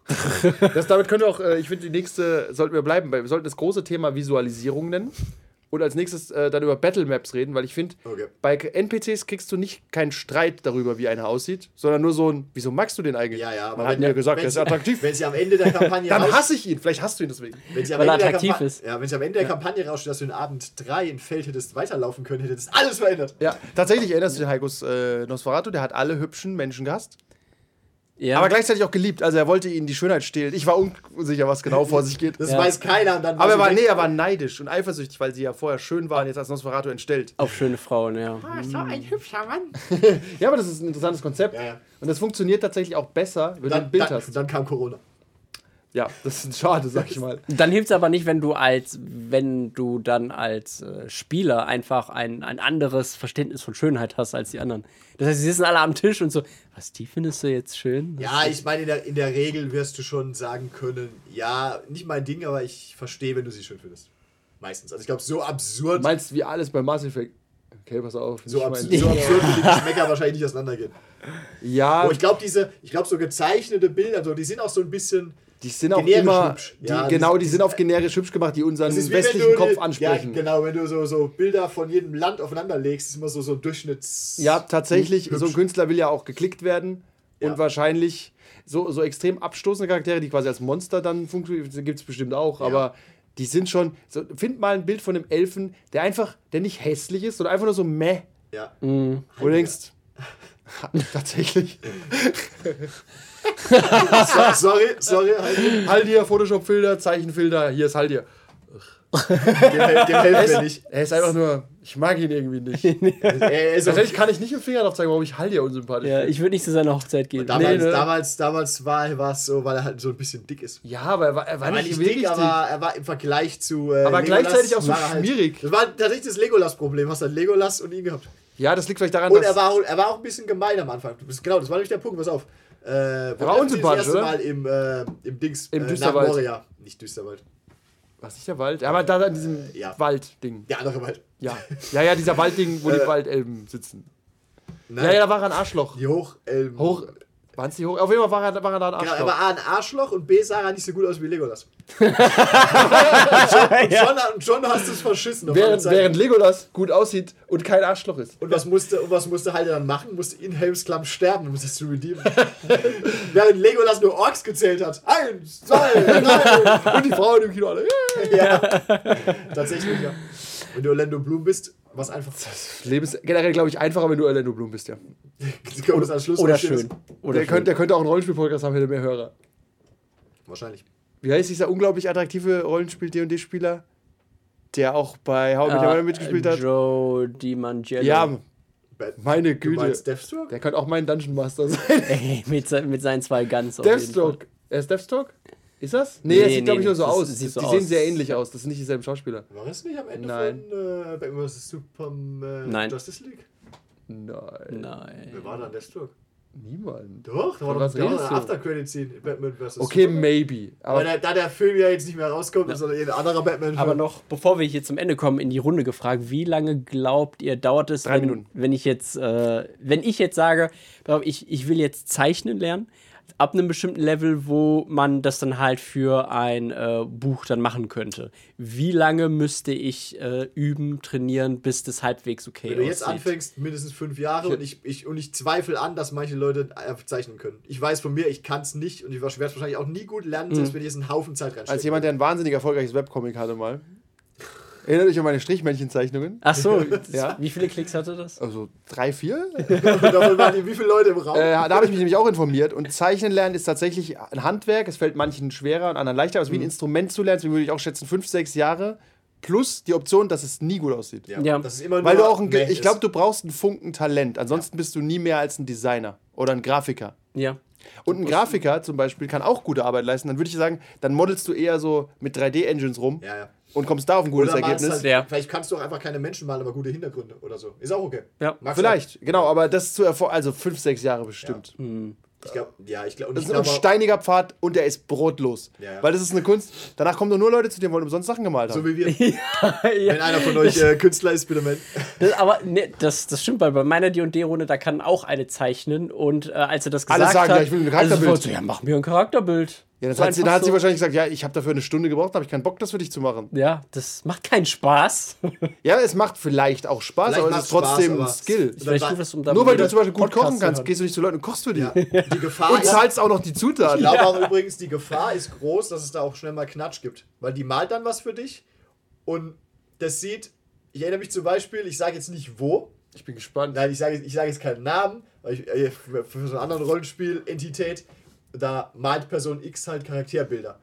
Das, damit können wir auch, äh, ich finde, die nächste sollten wir bleiben. Wir sollten das große Thema Visualisierung nennen. Und als nächstes äh, dann über Battle Maps reden, weil ich finde, Okay. bei NPCs kriegst du nicht keinen Streit darüber, wie einer aussieht, sondern nur so ein, wieso magst du den eigentlich? Ja, ja, aber Man hat mir gesagt, der ist attraktiv. Wenn sie am Ende der Kampagne Dann hasse ich ihn. Vielleicht hast du ihn deswegen. wenn sie am Weil er Ende der attraktiv Kampa- ist. Ja, wenn sie am Ende der Kampagne raussteht, dass du in Abend 3 im Feld hättest weiterlaufen können, hätte das alles verändert. Ja, tatsächlich erinnerst du dich an Heikos äh, Nosferatu, der hat alle hübschen Menschen gehasst. Ja. Aber gleichzeitig auch geliebt. Also er wollte ihnen die Schönheit stehlen. Ich war unsicher, was genau vor sich geht. Das Ja. weiß keiner. Aber er war, nee, er war neidisch und eifersüchtig, weil sie ja vorher schön waren, jetzt als Nosferatu entstellt. auf schöne Frauen, ja. Ja, aber das ist ein interessantes Konzept. Ja, ja. Und das funktioniert tatsächlich auch besser, wenn du dann, ein Bild dann, hast. dann kam Corona. Ja, das ist schade, sag ich mal. Dann hilft es aber nicht, wenn du als, wenn du dann als äh, Spieler einfach ein, ein anderes Verständnis von Schönheit hast als die anderen. Das heißt, sie sitzen alle am Tisch und so, was, die findest du jetzt schön? Ja, ich meine, in der, in der Regel wirst du schon sagen können, ja, nicht mein Ding, aber ich verstehe, wenn du sie schön findest. Meistens. Also ich glaube, so absurd, Du meinst, wie alles bei Mass Effect. Okay, pass auf. so, ich abs so absurd wie die Geschmäcker wahrscheinlich nicht auseinandergehen. ja, Aber ich glaube, diese, ich glaube, so gezeichnete Bilder, so, die sind auch so ein bisschen. Die sind auch generisch immer. hübsch. Die, Ja, genau, die sind auf generisch hübsch gemacht, die unseren wie westlichen du Kopf ansprechen. Ja, genau, wenn du so, so Bilder von jedem Land aufeinander legst, ist immer so, so ein Durchschnitts. Ja, tatsächlich, Hübsch. so ein Künstler will ja auch geklickt werden und Ja. wahrscheinlich so, so extrem abstoßende Charaktere, die quasi als Monster dann funktionieren, gibt es bestimmt auch, aber die sind schon. So, find mal ein Bild von einem Elfen, der einfach, der nicht hässlich ist, sondern einfach nur so meh. Ja. Wo du denkst, tatsächlich, So, sorry, sorry, halt, halt hier Photoshop-Filter, Zeichenfilter, hier ist halt hier. dem, dem helfen wir nicht. Er ist einfach nur, ich mag ihn irgendwie nicht. Er Tatsächlich kann ich nicht mit dem Finger drauf zeigen, warum ich Haldia unsympathisch Ja, finde. ich würde nicht zu seiner Hochzeit gehen. damals, nee, ne? damals, damals war, es so, weil er halt so ein bisschen dick ist. Ja, aber er war, er war Er war nicht, wirklich dick, aber er war im Vergleich zu. Äh, Aber Legolas gleichzeitig auch so er halt- schmierig. Das war tatsächlich das Legolas-Problem. Hast halt Legolas und ihn gehabt. Ja, das liegt vielleicht daran, Und dass. er war, auch- er war auch ein bisschen gemein am Anfang. Du Genau, das war nämlich der Punkt, pass auf. Äh, war das erste oder? Mal im, äh, im Dings. Im äh, Düsterwald. Moria. Nicht Düsterwald. was nicht der Wald? Aber da in diesem Ja. Waldding. Der andere Wald. Ja. ja, ja, dieser Waldding, wo die Äh, Waldelben sitzen. Nein, Ja, ja, da war ein Arschloch. Die Hoch. Ähm, Hoch. Waren es die hoch? Auf jeden Fall war er, war er da ein Genau, Arschloch. er war A ein Arschloch und B sah er nicht so gut aus wie Legolas. und, schon, und, schon, und schon hast es verschissen. während, während Legolas gut aussieht und kein Arschloch ist. Und was musste, und was musste halt dann machen? Musste in Helmsklamm sterben, um das zu redeemen. Während Legolas nur Orks gezählt hat. Eins, zwei, drei. Und die Frauen im Kino alle. ja. Tatsächlich, ja. Wenn du Orlando Bloom bist, was einfach. Das Leben ist generell, glaube ich, einfacher, wenn du Orlando Bloom bist, ja. Oder noch stehen schön. Oder Der schön. könnte, der könnte auch einen Rollenspiel-Podcast haben, hätte mehr Hörer. Wahrscheinlich. Wie heißt dieser unglaublich attraktive Rollenspiel-D&D-Spieler? Der auch bei How I Met Your Ah, Mother mitgespielt hat? Joe DiMangiello. Ja, meine Du meinst Güte. Deathstroke? Der könnte auch mein Dungeon Master sein. Ey, mit, mit seinen zwei Guns. auf jeden Fall. Deathstroke. Er ist Deathstroke? Ist das? Nee, Nee, er sieht, nee, glaube ich, nur so das aus. sieht Die, so die aus. sehen sehr ähnlich aus. Das sind nicht dieselben Schauspieler. War es nicht am Ende Nein. von äh, Batman vs. Superman Nein. Justice League? Nein. Wer Nein. war da Deathstroke? Niemand. Doch, da war doch eine? After-Credit-Scene in Batman vs. Okay, Superman. maybe. Aber Aber da, da der Film ja jetzt nicht mehr rauskommt, sondern ein anderer Batman. Aber noch, bevor wir hier zum Ende kommen, in die Runde gefragt, wie lange glaubt ihr, dauert es, Drei wenn, Minuten. wenn ich jetzt, äh, wenn ich jetzt sage, ich, ich will jetzt zeichnen lernen, ab einem bestimmten Level, wo man das dann halt für ein äh, Buch dann machen könnte. Wie lange müsste ich äh, üben, trainieren, bis das halbwegs okay Wenn du jetzt aussieht? anfängst, mindestens fünf Jahre und ich, ich, und ich zweifle an, dass manche Leute einfach zeichnen können. Ich weiß von mir, ich kann es nicht und ich werde es wahrscheinlich auch nie gut lernen, selbst wenn ich jetzt einen Haufen Zeit reinstecke. als jemand, der ein wahnsinnig erfolgreiches Webcomic hatte mal, Erinnert euch an meine Strichmännchenzeichnungen? Ach so, Ja. wie viele Klicks hatte das? Also drei, vier? Davon waren die, wie viele Leute im Raum? Äh, da habe ich mich nämlich auch informiert. Und Zeichnen lernen ist tatsächlich ein Handwerk. Es fällt manchen schwerer und anderen leichter. Aber ist wie Mhm. ein Instrument zu lernen. Deswegen würde ich auch schätzen, fünf, sechs Jahre. Plus die Option, dass es nie gut aussieht. Ja. Das ist immer Weil nur du auch ein, ich glaube, du brauchst einen Funken Talent. Ansonsten bist du nie mehr als ein Designer oder ein Grafiker. Ja. Und ein Grafiker zum Beispiel kann auch gute Arbeit leisten. Dann würde ich sagen, dann modelst du eher so mit 3D-Engines rum Ja, ja. Und kommst da auf ein gutes Ergebnis. Halt, Ja. Vielleicht kannst du auch einfach keine Menschen malen, aber gute Hintergründe oder so. Ist auch okay. Ja. Magst Vielleicht, genau, aber das zu erfolgen, also fünf, sechs Jahre bestimmt. Du? Ich glaube, ja, ich glaube. Das ist ich ein glaub, steiniger Pfad und der ist brotlos. Ja, ja. Weil das ist eine Kunst. Danach kommen doch nur Leute zu dir, die wollen umsonst Sachen gemalt haben. so wie wir. Wenn einer von euch äh, Künstler ist, bitte melden. Aber ne, das, das stimmt, weil bei meiner D&D-Runde, da kann auch eine zeichnen und äh, als er das gesagt Alle sagen, hat, ja, ich will ein also Charakterbild. sofort so, ja, mach mir ein Charakterbild. Ja, das So hat sie, dann hat sie so. wahrscheinlich gesagt, ja, ich habe dafür eine Stunde gebraucht, habe ich keinen Bock, das für dich zu machen. Ja, das macht keinen Spaß. Ja, es macht vielleicht auch Spaß, Vielleicht aber es ist trotzdem Spaß, ein Skill. Tut das, um Nur weil du zum Beispiel gut Podcast kochen kannst, hören. gehst du nicht zu Leuten und kochst für die. Die Gefahr Und ist, zahlst auch noch die ich Zutaten. glaube auch übrigens, die Gefahr ist groß, dass es da auch schnell mal Knatsch gibt. Weil die malt dann was für dich und das sieht, ich erinnere mich zum Beispiel, ich sage jetzt nicht wo, Ich bin gespannt. Nein, ich sage ich sage jetzt keinen Namen, weil ich, äh, für, für so einen anderen Rollenspiel-Entität, da malt Person X halt Charakterbilder.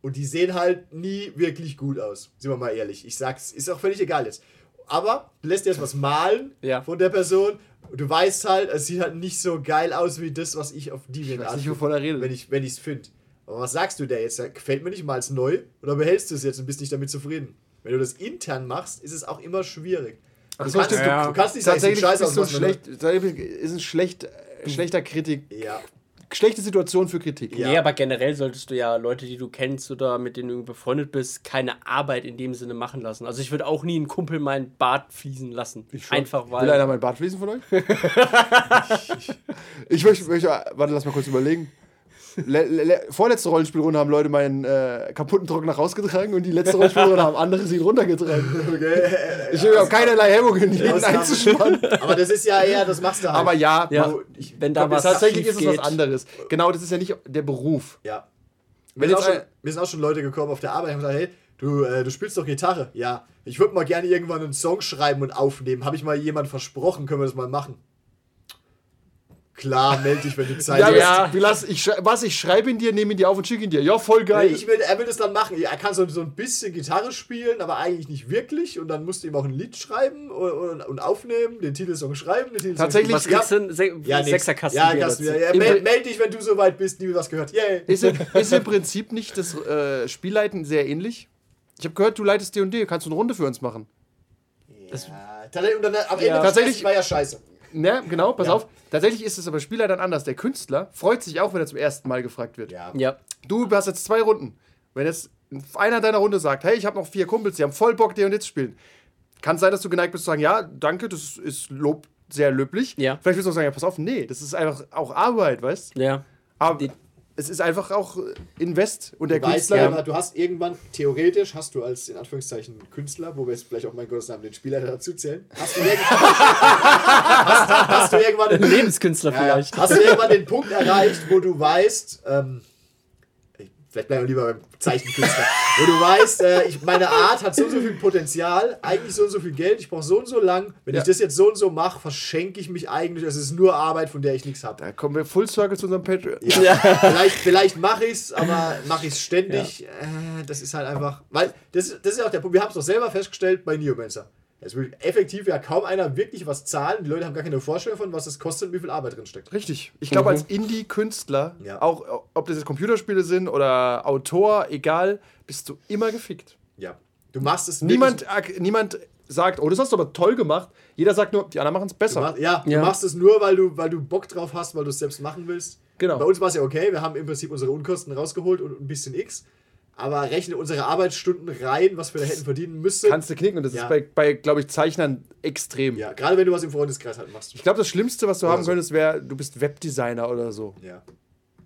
Und die sehen halt nie wirklich gut aus. Sind wir mal ehrlich. Ich sag's, ist auch völlig egal jetzt. Aber du lässt dir jetzt was malen Ja. von der Person und du weißt halt, es sieht halt nicht so geil aus wie das, was ich auf die weiß nicht, wovon er redet. Wenn ich es finde. Aber was sagst du der jetzt? Gefällt mir nicht mal als neu oder behältst du es jetzt und bist nicht damit zufrieden? Wenn du das intern machst, ist es auch immer schwierig. Du, so, kannst, du, Ja. du kannst nicht sagen, es Tatsächlich scheiße ist aus. schlecht, ist ein schlecht, schlechter Kritik. Ja. Schlechte Situation für Kritik. Ja. Nee, aber generell solltest du ja Leute, die du kennst oder mit denen du befreundet bist, keine Arbeit in dem Sinne machen lassen. Also ich würde auch nie einen Kumpel meinen Bart fließen lassen. Einfach weil. Will einer mein Bart fließen von euch? ich möchte, möchte, warte, lass mal kurz überlegen. Le, le, le, vorletzte Rollenspielrunde haben Leute meinen äh, kaputten Trockner rausgetragen und die letzte Rollenspielrunde haben andere sie runtergetragen. Ich habe keinerlei Hemmungen, jeden Ausnahmen. einzuspannen. Aber das ist ja eher, das machst du halt. Aber ja, ja, ich- wenn da was tatsächlich ist es was anderes. Genau, das ist ja nicht der Beruf. Ja. Wenn Mir sind, jetzt auch schon, mir sind auch schon Leute gekommen auf der Arbeit und haben gesagt, hey, du, äh, du spielst doch Gitarre. Ja, ich würde mal gerne irgendwann einen Song schreiben und aufnehmen. Habe ich mal jemand versprochen, können wir das mal machen. Klar, melde dich, wenn du Zeit Ja, hast. ja. Wie lass, ich, was, ich schreibe ihn dir, nehme ihn dir auf und schicke ihn dir. Ja, voll geil. Ich will, er will das dann machen. Er kann so, so ein bisschen Gitarre spielen, aber eigentlich nicht wirklich. Und dann musst du ihm auch ein Lied schreiben und, und, und aufnehmen, den Titelsong schreiben. Den Titelsong Tatsächlich- Was ja, kriegst du denn? Se ja. Sechserkasten Ja, Kasten, ja, ja, Im meld, Pri- meld dich, wenn du soweit bist, nie was gehört. Yay. Ist im, ist im Prinzip nicht das äh, Spielleiten sehr ähnlich? Ich habe gehört, du leitest D&D. Kannst du eine Runde für uns machen? Ja, tatsächlich, und dann, am Ende Ja. Tatsächlich- war ja scheiße. Ne, genau, pass Ja. auf. Tatsächlich ist es aber Spielleitern anders. Der Künstler freut sich auch, wenn er zum ersten Mal gefragt wird. Ja. Ja. Du hast jetzt zwei Runden. Wenn jetzt einer deiner Runde sagt, hey, ich habe noch vier Kumpels, die haben voll Bock, D&D zu spielen. Kann sein, dass du geneigt bist zu sagen, ja, danke, das ist Lob, sehr löblich. Ja. Vielleicht willst du auch sagen, ja, pass auf, nee, das ist einfach auch Arbeit, weißt du? Ja. Aber Die- es ist einfach auch Invest. Und der Du weißt Künstler... ja, aber du hast irgendwann, theoretisch hast du als, in Anführungszeichen, Künstler, wo wir jetzt vielleicht auch meinen Gottesnamen den Spieler dazu zählen, hast du, irgend hast, hast du irgendwann den, Lebenskünstler ja, ja, vielleicht. hast du irgendwann den Punkt erreicht, wo du weißt, ähm, vielleicht bleiben wir lieber beim Zeichenkünstler, wo du weißt, äh, ich, meine Art hat so und so viel Potenzial, eigentlich so und so viel Geld, ich brauche so und so lang, wenn Ja. ich das jetzt so und so mache, verschenke ich mich eigentlich, es ist nur Arbeit, von der ich nichts habe. Da kommen wir full circle zu unserem Patreon. Ja, vielleicht, vielleicht mache ich es, aber mache ich es ständig. Äh, das ist halt einfach. Weil, das, das ist ja auch der Punkt. Wir haben es doch selber festgestellt bei Neomancer. Es will effektiv ja kaum einer wirklich was zahlen. Die Leute haben gar keine Vorstellung von, was es kostet und wie viel Arbeit drin steckt. Richtig. Ich glaube, als Indie-Künstler, Ja. auch ob das jetzt Computerspiele sind oder Autor, egal, bist du immer gefickt. Ja. Du machst es Niemand, ak- niemand sagt, oh, das hast du aber toll gemacht. Jeder sagt nur, die anderen machen es Du besser. mach, ja, Ja. du machst es nur, weil du, weil du Bock drauf hast, weil du es selbst machen willst. Genau. Bei uns war es ja okay. Wir haben im Prinzip unsere Unkosten rausgeholt und ein bisschen X. Aber rechne unsere Arbeitsstunden rein, was wir da hätten verdienen müssen. Kannst du knicken und das Ja. ist bei, bei glaube ich, Zeichnern extrem. ja, gerade wenn du was im Freundeskreis halt machst. Ich glaube, das Schlimmste, was du haben so. könntest, wäre, du bist Webdesigner oder so. Ja.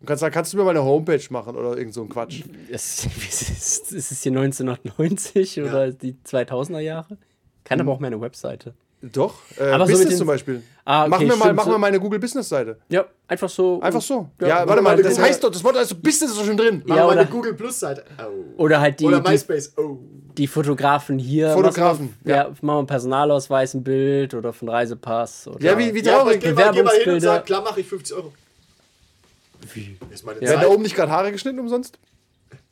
Du kannst sagen, kannst du mir mal eine Homepage machen oder irgend so ein Quatsch. Ist, ist, ist es hier 1990 oder die 2000er Jahre? Keiner braucht mehr eine Webseite. Doch, äh, Aber so Business den- zum Beispiel. Ah, okay, machen wir mal, machen so- wir mal eine Google Business Seite. Ja, einfach so. Einfach so. Ja. Ja, warte mal, das Google- heißt doch, das Wort heißt so Business ist doch schon drin. Mach Ja, mal oder- eine Google Plus Seite. Oh. Oder halt die, Oder die, MySpace. Oh. die Fotografen hier. Fotografen, was, ja. machen wir einen Personalausweis, ein Bild oder von Reisepass. Oder Ja, wie, wie Ja, traurig. geh mal, geh mal hin und sag, klar mache ich 50 Euro. Wie? Das ist meine Werden da Zeit. oben nicht gerade Haare geschnitten umsonst?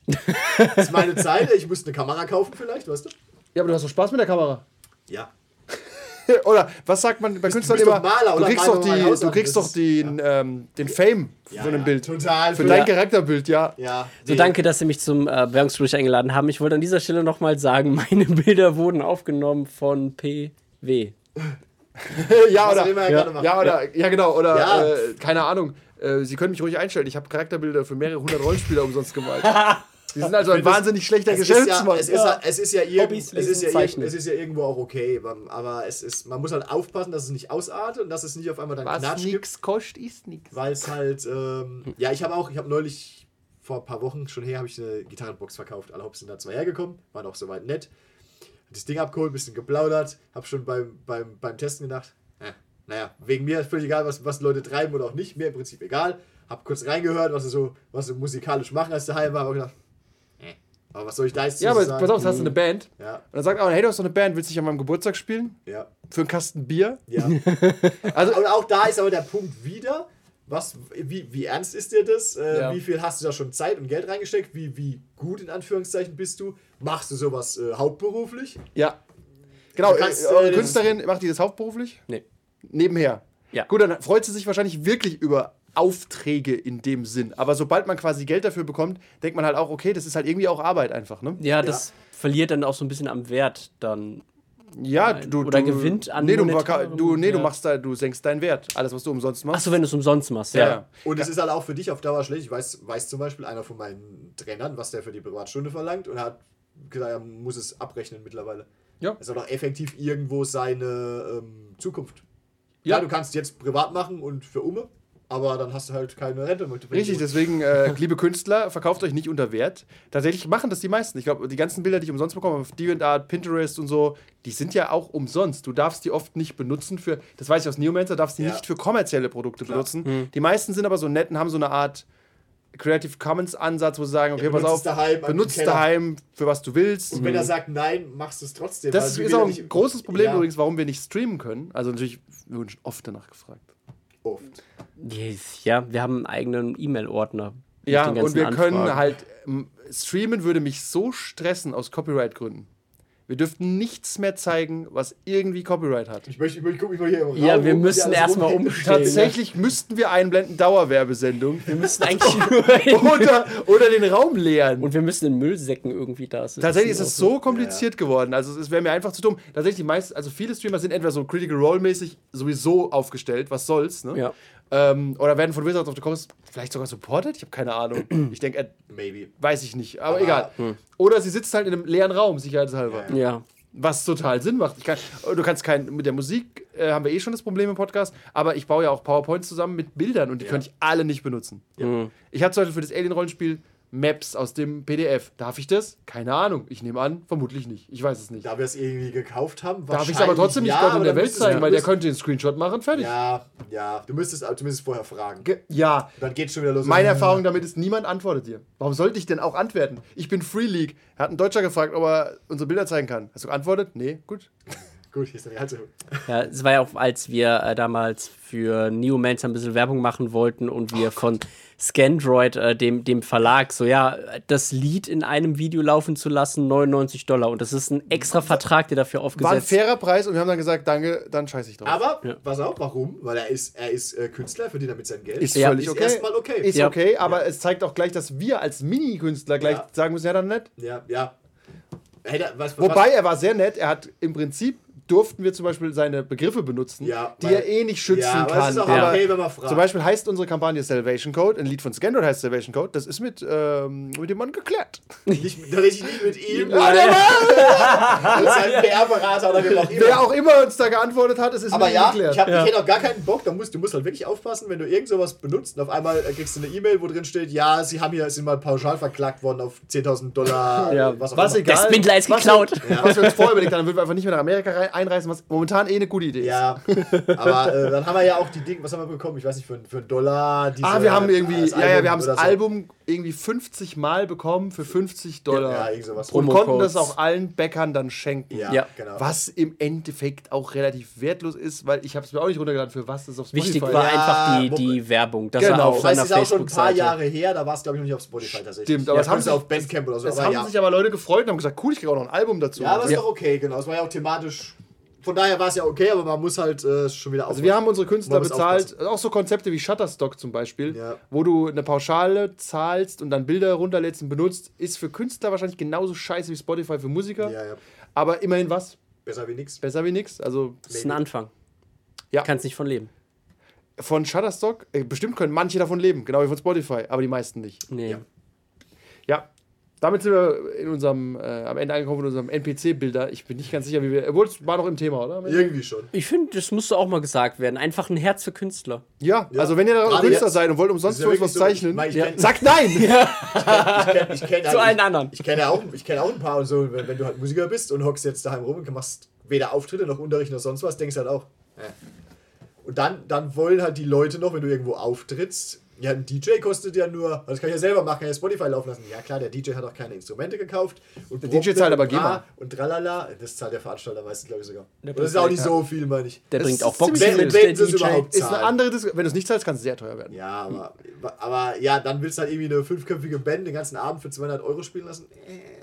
Das ist meine Zeit. Ich muss eine Kamera kaufen vielleicht, weißt du? Ja, aber du hast doch Spaß mit der Kamera. Ja. Oder was sagt man bei Künstlern immer? Maler, du kriegst doch, die, du kriegst doch den, ähm, den Fame Ja, von einem ja, Bild. Total. Für dein Charakterbild, ja. Ja. So, danke, dass Sie mich zum äh, Bewerbungsgespräch eingeladen haben. Ich wollte an dieser Stelle nochmal sagen, meine Bilder wurden aufgenommen von PW. ja, oder, er ja, ja, oder, ja, genau, oder, Ja. äh, keine Ahnung. Äh, Sie können mich ruhig einstellen. Ich habe Charakterbilder für mehrere hundert Rollenspieler umsonst gemalt. Sie sind also ein wahnsinnig schlechter Geschäftsmann. es, ist ja, irgendwo auch okay, aber es ist, man muss halt aufpassen, dass es nicht ausartet und dass es nicht auf einmal dann Was Knatsch nix kostet, ist nix. weil es halt, ähm, ja, ich habe auch, ich habe neulich, vor ein paar Wochen schon her, habe ich eine Gitarrenbox verkauft, alle Hops sind da zwei hergekommen, waren auch soweit nett, hab das Ding abgeholt, bisschen geplaudert, habe schon beim, beim, beim Testen gedacht, äh, naja, wegen mir ist völlig egal, was, was Leute treiben oder auch nicht, mir im Prinzip egal, habe kurz reingehört, was sie so, was sie musikalisch machen, als daheim war, aber gedacht, aber was soll ich da jetzt Ja, aber sagen? pass auf, hast du eine Band. Ja, Und dann sagt einer, hey, du hast doch eine Band, willst du dich an meinem Geburtstag spielen? ja, Für einen Kasten Bier? ja. Also, Und auch da ist aber der Punkt wieder, was, wie, wie ernst ist dir das? Äh, Ja. Wie viel hast du da schon Zeit und Geld reingesteckt? Wie, wie gut in Anführungszeichen bist du? Machst du sowas äh, hauptberuflich? ja. Genau, Du kannst, äh, äh, Künstlerin, macht die das hauptberuflich? Nee. Nebenher. Ja. Gut, dann freut sie sich wahrscheinlich wirklich über Aufträge in dem Sinn. Aber sobald man quasi Geld dafür bekommt, denkt man halt auch, okay, das ist halt irgendwie auch Arbeit einfach, ne? Ja, das verliert dann auch so ein bisschen am Wert dann. Ja, du, Oder du, gewinnt an nee, du, du, nee, du Wert. machst da, du senkst deinen Wert. Alles, was du umsonst machst. Achso, wenn du es umsonst machst, ja. ja. ja. Und es ist halt auch für dich auf Dauer schlecht. Ich weiß, weiß zum Beispiel einer von meinen Trainern, was der für die Privatstunde verlangt und hat gesagt, er muss es abrechnen mittlerweile. Ja. Es hat auch effektiv irgendwo seine ähm, Zukunft. Ja. Ja, du kannst jetzt privat machen und für Umme, aber dann hast du halt keine Rente. mit. Richtig, deswegen, äh, liebe Künstler, verkauft euch nicht unter Wert. Tatsächlich machen das die meisten. Ich glaube, die ganzen Bilder, die ich umsonst bekomme, auf DeviantArt, Pinterest und so, die sind ja auch umsonst. Du darfst die oft nicht benutzen für, das weiß ich aus Neomancer, darfst die Ja. nicht für kommerzielle Produkte Klar. benutzen. Die meisten sind aber so nett und haben so eine Art Creative Commons Ansatz, wo sie sagen, okay, Ja, pass benutzt auf, daheim, am benutzt daheim für was du willst. Und wenn er sagt nein, machst du es trotzdem. Das ist, auch ein großes Problem Ja, übrigens, warum wir nicht streamen können. Also natürlich, wir wurden schon oft danach gefragt. Oft. Yes, Ja, wir haben einen eigenen E-Mail-Ordner. Ja, und wir können Anfragen. halt, ähm, streamen würde mich so stressen aus Copyright-Gründen. Wir dürften nichts mehr zeigen, was irgendwie Copyright hat. Ich möchte, ich, möchte- ich guck mich mal hier im Raum Ja, wir müssen erstmal umstellen. Tatsächlich müssten wir einblenden, Dauerwerbesendung. Wir müssen eigentlich nur. oder, oder den Raum leeren. Und wir müssen in Müllsäcken irgendwie da sitzen. Tatsächlich ist es Also, so kompliziert geworden. Also es wäre mir einfach zu dumm. Tatsächlich die meisten, also viele Streamer sind entweder so Critical Role mäßig sowieso aufgestellt. Was soll's, ne? Ja. Ähm, oder werden von Wizards of the Coast vielleicht sogar supported? Ich habe keine Ahnung. Ich denke, äh, Maybe. weiß ich nicht. Aber, Aber- egal. Oder sie sitzt halt in einem leeren Raum, sicherheitshalber. Ja. Ja. Was total Sinn macht. Kann, du kannst kein, mit der Musik äh, haben wir eh schon das Problem im Podcast, aber ich baue ja auch PowerPoints zusammen mit Bildern und die Ja. könnte ich alle nicht benutzen. Ich habe zum Beispiel für das Alien-Rollenspiel Maps aus dem PDF. Darf ich das? Keine Ahnung. Ich nehme an, vermutlich nicht. Ich weiß es nicht. Da wir es irgendwie gekauft haben, Darf ich es aber trotzdem nicht ja, Gott in der Welt zeigen, weil der könnte den Screenshot machen, fertig. Ja, ja. Du müsstest aber zumindest vorher fragen. Ge- Ja, Dann geht's schon wieder los. meine Erfahrung damit ist, niemand antwortet dir. Warum sollte ich denn auch antworten? Ich bin Free League. Hat ein Deutscher gefragt, ob er unsere Bilder zeigen kann. Hast du geantwortet? Nee, gut. Gut, hier ist dann die Halse. Ja, es war ja auch, als wir äh, damals für Neomancer ein bisschen Werbung machen wollten und wir von Scandroid, äh, dem, dem Verlag, so ja, das Lied in einem Video laufen zu lassen, 99 Dollar. Und das ist ein extra Vertrag, der dafür War ein aufgesetzt fairer Preis und wir haben dann gesagt, danke, dann scheiße ich drauf. Aber, pass auf, warum? Weil er ist, er ist äh, Künstler, verdient damit sein Geld. Ist Ja. völlig Ist okay. erstmal okay. Ist Ja. okay, aber es zeigt auch gleich, dass wir als Mini-Künstler gleich Ja. sagen müssen, ja dann nett. Ja, ja. Hätte, er- was, Wobei, was, er war sehr nett. Er hat im Prinzip durften wir zum Beispiel seine Begriffe benutzen, Ja, die weil- er eh nicht schützen ja, kann. es ist auch Aber okay, wenn man fragt. Zum Beispiel heißt unsere Kampagne Salvation Code, ein Lied von Scandroid heißt Salvation Code, das ist mit, ähm, mit dem Mann geklärt. nicht, tatsächlich nicht mit ihm, der war- mit seinem PR-Berater oder wem auch immer. Wer auch immer uns da geantwortet hat, es ist Aber mit ihm ja, geklärt. ich, hab, ich hätte auch gar keinen Bock. Da musst, du musst halt wirklich aufpassen, wenn du irgend sowas benutzt und auf einmal äh, kriegst du eine E-Mail, wo drin steht, ja, sie haben hier, sind mal pauschal verklagt worden auf 10.000 Dollar, Ja, was auch was immer. egal. Der Spindler ist was geklaut. Wir, Was wir uns vorher überlegt haben, dann würden wir einfach nicht mehr nach Amerika rein, einreißen, was momentan eh eine gute Idee ist. Ja, aber äh, dann haben wir ja auch die Dinge, was haben wir bekommen? Ich weiß nicht, für, für einen Dollar. Diese, Ah, wir haben irgendwie, das ja, ja, wir haben das so. Album irgendwie 50 Mal bekommen für 50 Dollar. Ja, irgend sowas. und konnten das auch allen Bäckern dann schenken. Ja, Ja. genau. Was im Endeffekt auch relativ wertlos ist, weil ich habe es mir auch nicht runtergeladen, für was das auf Spotify Wichtig war Ja, einfach die, die Werbung. Das Genau. war auf Das ist auch schon ein paar. Jahre her, da war es, glaube ich, noch nicht auf Spotify tatsächlich. Stimmt, aber ja, es haben es sich- auf Bandcamp oder so. Es aber haben ja. sich aber Leute gefreut und haben gesagt, cool, ich kriege auch noch ein Album dazu. ja, das Ja. ist doch okay, genau. Es war ja auch thematisch. Von daher war es ja okay, aber man muss halt äh, schon wieder Also wir haben unsere Künstler Man muss bezahlt, auch so Konzepte wie Shutterstock zum Beispiel, Ja. wo du eine Pauschale zahlst und dann Bilder runterlädst und benutzt, ist für Künstler wahrscheinlich genauso scheiße wie Spotify für Musiker. Ja, ja. Aber immerhin was, Besser wie nichts. besser wie nix. Also Das ist ein Anfang. Ja. Kannst nicht von leben. von Shutterstock, äh, bestimmt können manche davon leben, genau wie von Spotify, aber die meisten nicht. Nee. Ja. Ja, damit sind wir in unserem, äh, am Ende angekommen in unserem NPC-Bilder. Ich bin nicht ganz sicher, wie wir. Obwohl, es war noch im Thema, oder? Irgendwie schon. Ich finde, das musste auch mal gesagt werden. Einfach ein Herz für Künstler. Ja, Ja. also wenn ihr da Künstler seid und wollt umsonst für ja uns was so. zeichnen, Ich ich ja. kenn- sagt nein! Ich kenn, ich kenn, Zu allen ich, anderen. Ich kenne ja auch, ich kenn auch ein paar und so, wenn, wenn du halt Musiker bist und hockst jetzt daheim rum und machst weder Auftritte noch Unterricht noch sonst was, denkst du halt auch. Äh. Und dann, dann wollen halt die Leute noch, wenn du irgendwo auftrittst, ja, ein DJ kostet ja nur, das kann ich ja selber machen, kann ja Spotify laufen lassen. Ja klar, der DJ hat auch keine Instrumente gekauft. Und Der DJ zahlt aber GEMA. Und tralala, das zahlt der Veranstalter meistens, glaube ich sogar. Und das ist auch nicht so viel, meine ich. Der Das bringt auch Boxen Wenn, mit, wenn DJ. überhaupt Ist eine andere Diskussion. Wenn du es nicht zahlst, kann es sehr teuer werden. Ja, aber, aber ja, dann willst du halt irgendwie eine fünfköpfige Band den ganzen Abend für 200 Euro spielen lassen. Äh.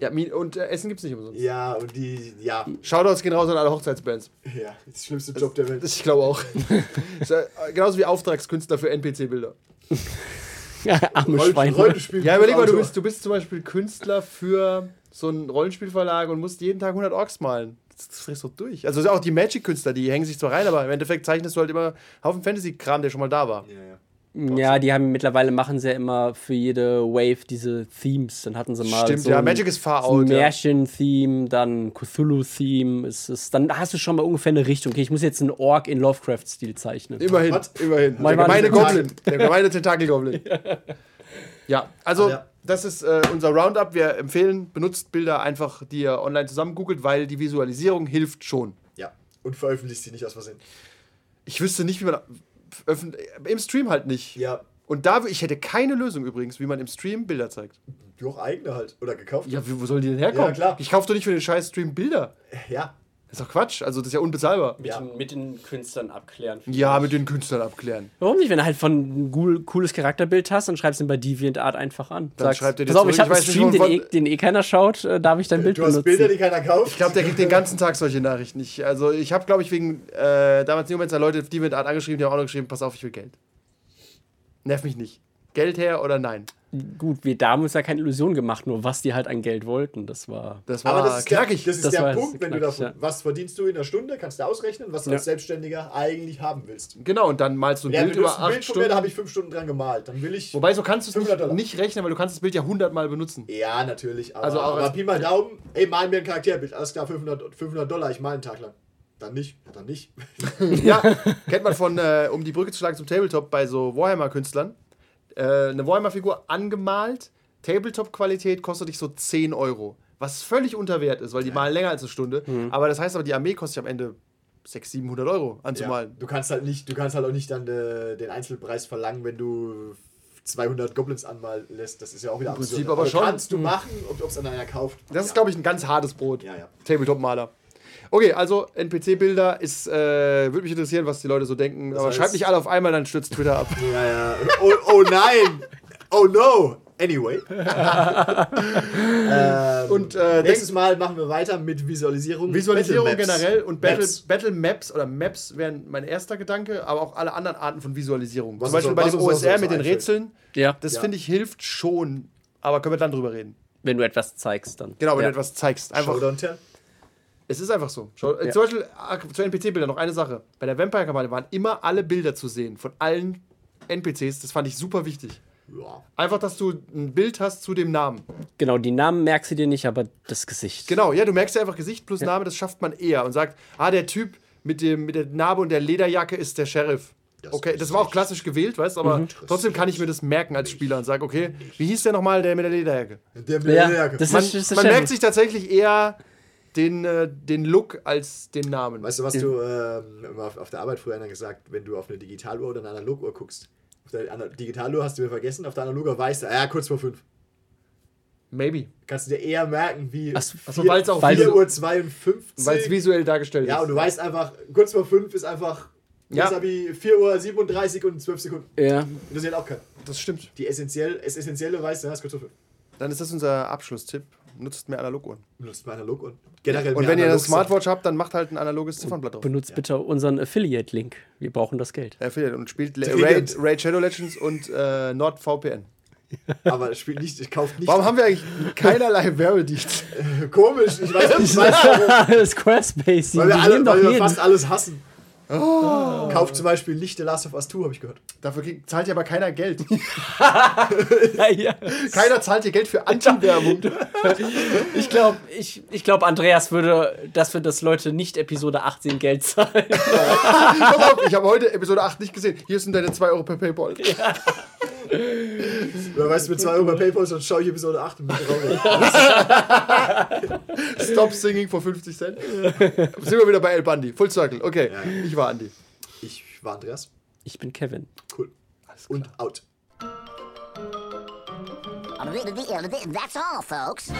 Ja, und äh, Essen gibt es nicht umsonst. Ja, und die, ja, Shoutouts gehen raus an alle Hochzeitsbands. ja, das schlimmste Job der Welt. Das, ich glaube auch. Ist, äh, genauso wie Auftragskünstler für NPC-Bilder. Arme Roll- Schwein. Rollenspiel. Ja, überleg mal, du bist, du bist zum Beispiel Künstler für so einen Rollenspielverlag und musst jeden Tag 100 Orks malen. Das, das frisst doch durch. Also auch die Magic-Künstler, die hängen sich zwar rein, aber im Endeffekt zeichnest du halt immer Haufen Fantasy-Kram, der schon mal da war. Ja, ja. Ja, die haben mittlerweile machen sie ja immer für jede Wave diese Themes. Dann hatten sie mal Stimmt, so ja, ein, Magic ist far so ein out. Märchen-Theme, dann Cthulhu-Theme. Es ist, dann hast du schon mal ungefähr eine Richtung. Okay, ich muss jetzt einen Ork in Lovecraft-Stil zeichnen. Immerhin, Was? immerhin. Der Manchmal gemeine Goblin. Der gemeine Tentakel-Goblin. Ja, also Ja. das ist äh, unser Roundup. Wir empfehlen, benutzt Bilder einfach, die ihr online zusammen googelt, weil die Visualisierung hilft schon. ja. Und veröffentlicht sie nicht aus Versehen. Ich wüsste nicht, wie man im Stream halt nicht. Ja. Und da, ich hätte keine Lösung übrigens, wie man im Stream Bilder zeigt. Du auch eigene halt. Oder gekauft. Ja, wo sollen die denn herkommen? Ja, klar. Ich kaufe doch nicht für den scheiß Stream Bilder. Ja. Das ist doch Quatsch. Also, das ist ja unbezahlbar. Mit, Ja. den, mit den Künstlern abklären. Ja, mit den Künstlern abklären. Warum nicht? Wenn du halt von ein cool, cooles Charakterbild hast, dann schreibst du ihn bei DeviantArt einfach an. Dann schreibt er dir pass auf, zurück, ich habe ich einen Stream, den, eh, den eh keiner schaut, äh, darf ich dein Bild Du hast benutzen? Bilder, die keiner kauft. Ich glaube, der kriegt den ganzen Tag solche Nachrichten. Ich, also, ich habe, glaube ich, wegen äh, damals Newmancer Leute auf DeviantArt angeschrieben, die haben auch noch geschrieben: Pass auf, ich will Geld. Nerv mich nicht. Geld her oder nein? Gut, wir da haben uns ja keine Illusion gemacht, nur was die halt an Geld wollten. Das war. Das war Aber das ist knackig. der, das ist Das der Punkt, wenn du davon, ja. was verdienst du in der Stunde, kannst du ausrechnen, was du Ja. als Selbstständiger eigentlich haben willst. genau, und dann malst du ein Ja, Bild du über acht Bild von mir, Stunden. da habe ich fünf Stunden dran gemalt. Dann will ich. Wobei, so kannst du es 500 nicht, nicht rechnen, weil du kannst das Bild ja hundertmal benutzen. ja, natürlich. Aber, Also auch aber als- Pi mal Daumen, ey, mal mir ein Charakterbild. Alles klar, 500, 500 Dollar, ich mal einen Tag lang. Dann nicht, dann nicht. Ja, kennt man von, äh, um die Brücke zu schlagen zum Tabletop, bei so Warhammer-Künstlern. Äh, eine Warhammer-Figur angemalt, Tabletop-Qualität kostet dich so 10 Euro. Was völlig unter Wert ist, weil die malen länger als eine Stunde. Aber das heißt aber, die Armee kostet dich am Ende 600, 700 Euro Ja, anzumalen. du kannst halt nicht, du kannst halt auch nicht dann äh, den Einzelpreis verlangen, wenn du 200 Goblins anmalen lässt. Das ist ja auch wieder Im Prinzip absurd. aber schon. Kannst du machen, ob es dann einer kauft. Das ist, ja. glaube ich, ein ganz hartes Brot. Ja, ja. Tabletop-Maler. Okay, also NPC-Bilder ist, äh, würde mich interessieren, was die Leute so denken. aber heißt- schreibt nicht alle auf einmal, dann stürzt Twitter ab. Ja, ja. Oh, oh nein! Oh no! Anyway. ähm, Und äh, nächstes Mal machen wir weiter mit Visualisierung. Visualisierung Battle generell und Battle, Maps. Battle Maps oder Maps wären mein erster Gedanke, aber auch alle anderen Arten von Visualisierung. Was Zum Beispiel uns- bei dem OSR so mit den. Rätseln. Ja, Das Ja. finde ich hilft schon, aber können wir dann drüber reden. wenn du etwas zeigst, dann. Genau, wenn ja. du etwas zeigst. Einfach, Show, don't tell. Es ist einfach so. Schau, äh, Ja. Zum Beispiel ah, zu NPC-Bildern noch eine Sache. Bei der Vampire-Kampagne waren immer alle Bilder zu sehen von allen NPCs. Das fand ich super wichtig. Ja. Einfach, dass du ein Bild hast zu dem Namen. Genau, die Namen merkst du dir nicht, aber das Gesicht. Genau, ja, du merkst ja einfach Gesicht plus Name, das schafft man eher und sagt, ah, der Typ mit, dem, mit der Narbe und der Lederjacke ist der Sheriff. Das okay, das war auch klassisch gewählt, weißt du, aber trotzdem kann ich mir das merken als Spieler und sage, okay, wie hieß der nochmal, der mit der Lederjacke? Der mit Ja, der Jacke. das Man, ist, das ist man merkt sich tatsächlich eher den, äh, den Look als den Namen. Weißt du, was du immer auf, auf der Arbeit früher einer gesagt, wenn du auf eine Digitaluhr oder eine Analoguhr guckst? Auf der Ana- Digitaluhr hast du mir vergessen, auf der Analoguhr weißt du, ja, kurz vor fünf. Maybe. Kannst du dir eher merken, wie Ach so, Ach so, weil's auch- 4 weil- Uhr 52. Weil es visuell dargestellt ja, ist. und du weißt einfach, kurz vor fünf ist einfach Ja. besser wie 4 Uhr 37 und 12 Sekunden. Ja. Und das sieht auch keiner. das stimmt. Die essentiell, das Essentielle weißt du, hast kurz vor fünf. Dann ist das unser Abschlusstipp. Nutzt mehr Analoguhren. Benutzt mal analog und generell Und mehr wenn ihr eine Smartwatch habt, dann macht halt ein analoges Ziffernblatt drauf. Benutzt bitte unseren Affiliate-Link. Wir brauchen das Geld. Ja, Affiliate. und spielt Le-. Raid, Raid Shadow Legends und äh, NordVPN. Aber es spielt nicht, kauft nicht. Warum haben wir eigentlich keinerlei Werbedienst? Komisch, ich weiß nicht, ich weiß. Squarespace, die, Weil wir, alle, nehmen doch weil wir jeden. fast alles hassen. Oh. Kauft zum Beispiel nicht The Last of Us 2, habe ich gehört. Dafür zahlt ja aber keiner Geld. ja. keiner zahlt dir Geld für Anti-Werbung. Ich glaube, ich, ich glaub, Andreas würde, dass wir das Leute nicht Episode 18 Geld zahlen. Ich habe heute Episode 8 nicht gesehen. Hier sind deine 2 Euro per Paypal. Oder weißt du, mit 2 Euro bei PayPal, dann schaue ich Episode 8 und bin traurig. Stop singing for 50 Cent. Sind wir wieder bei El Bandi. Full Circle. Okay, Ja. ich war Andi. Ich war Andreas. Ich bin Kevin. Cool. Und out. That's all, folks.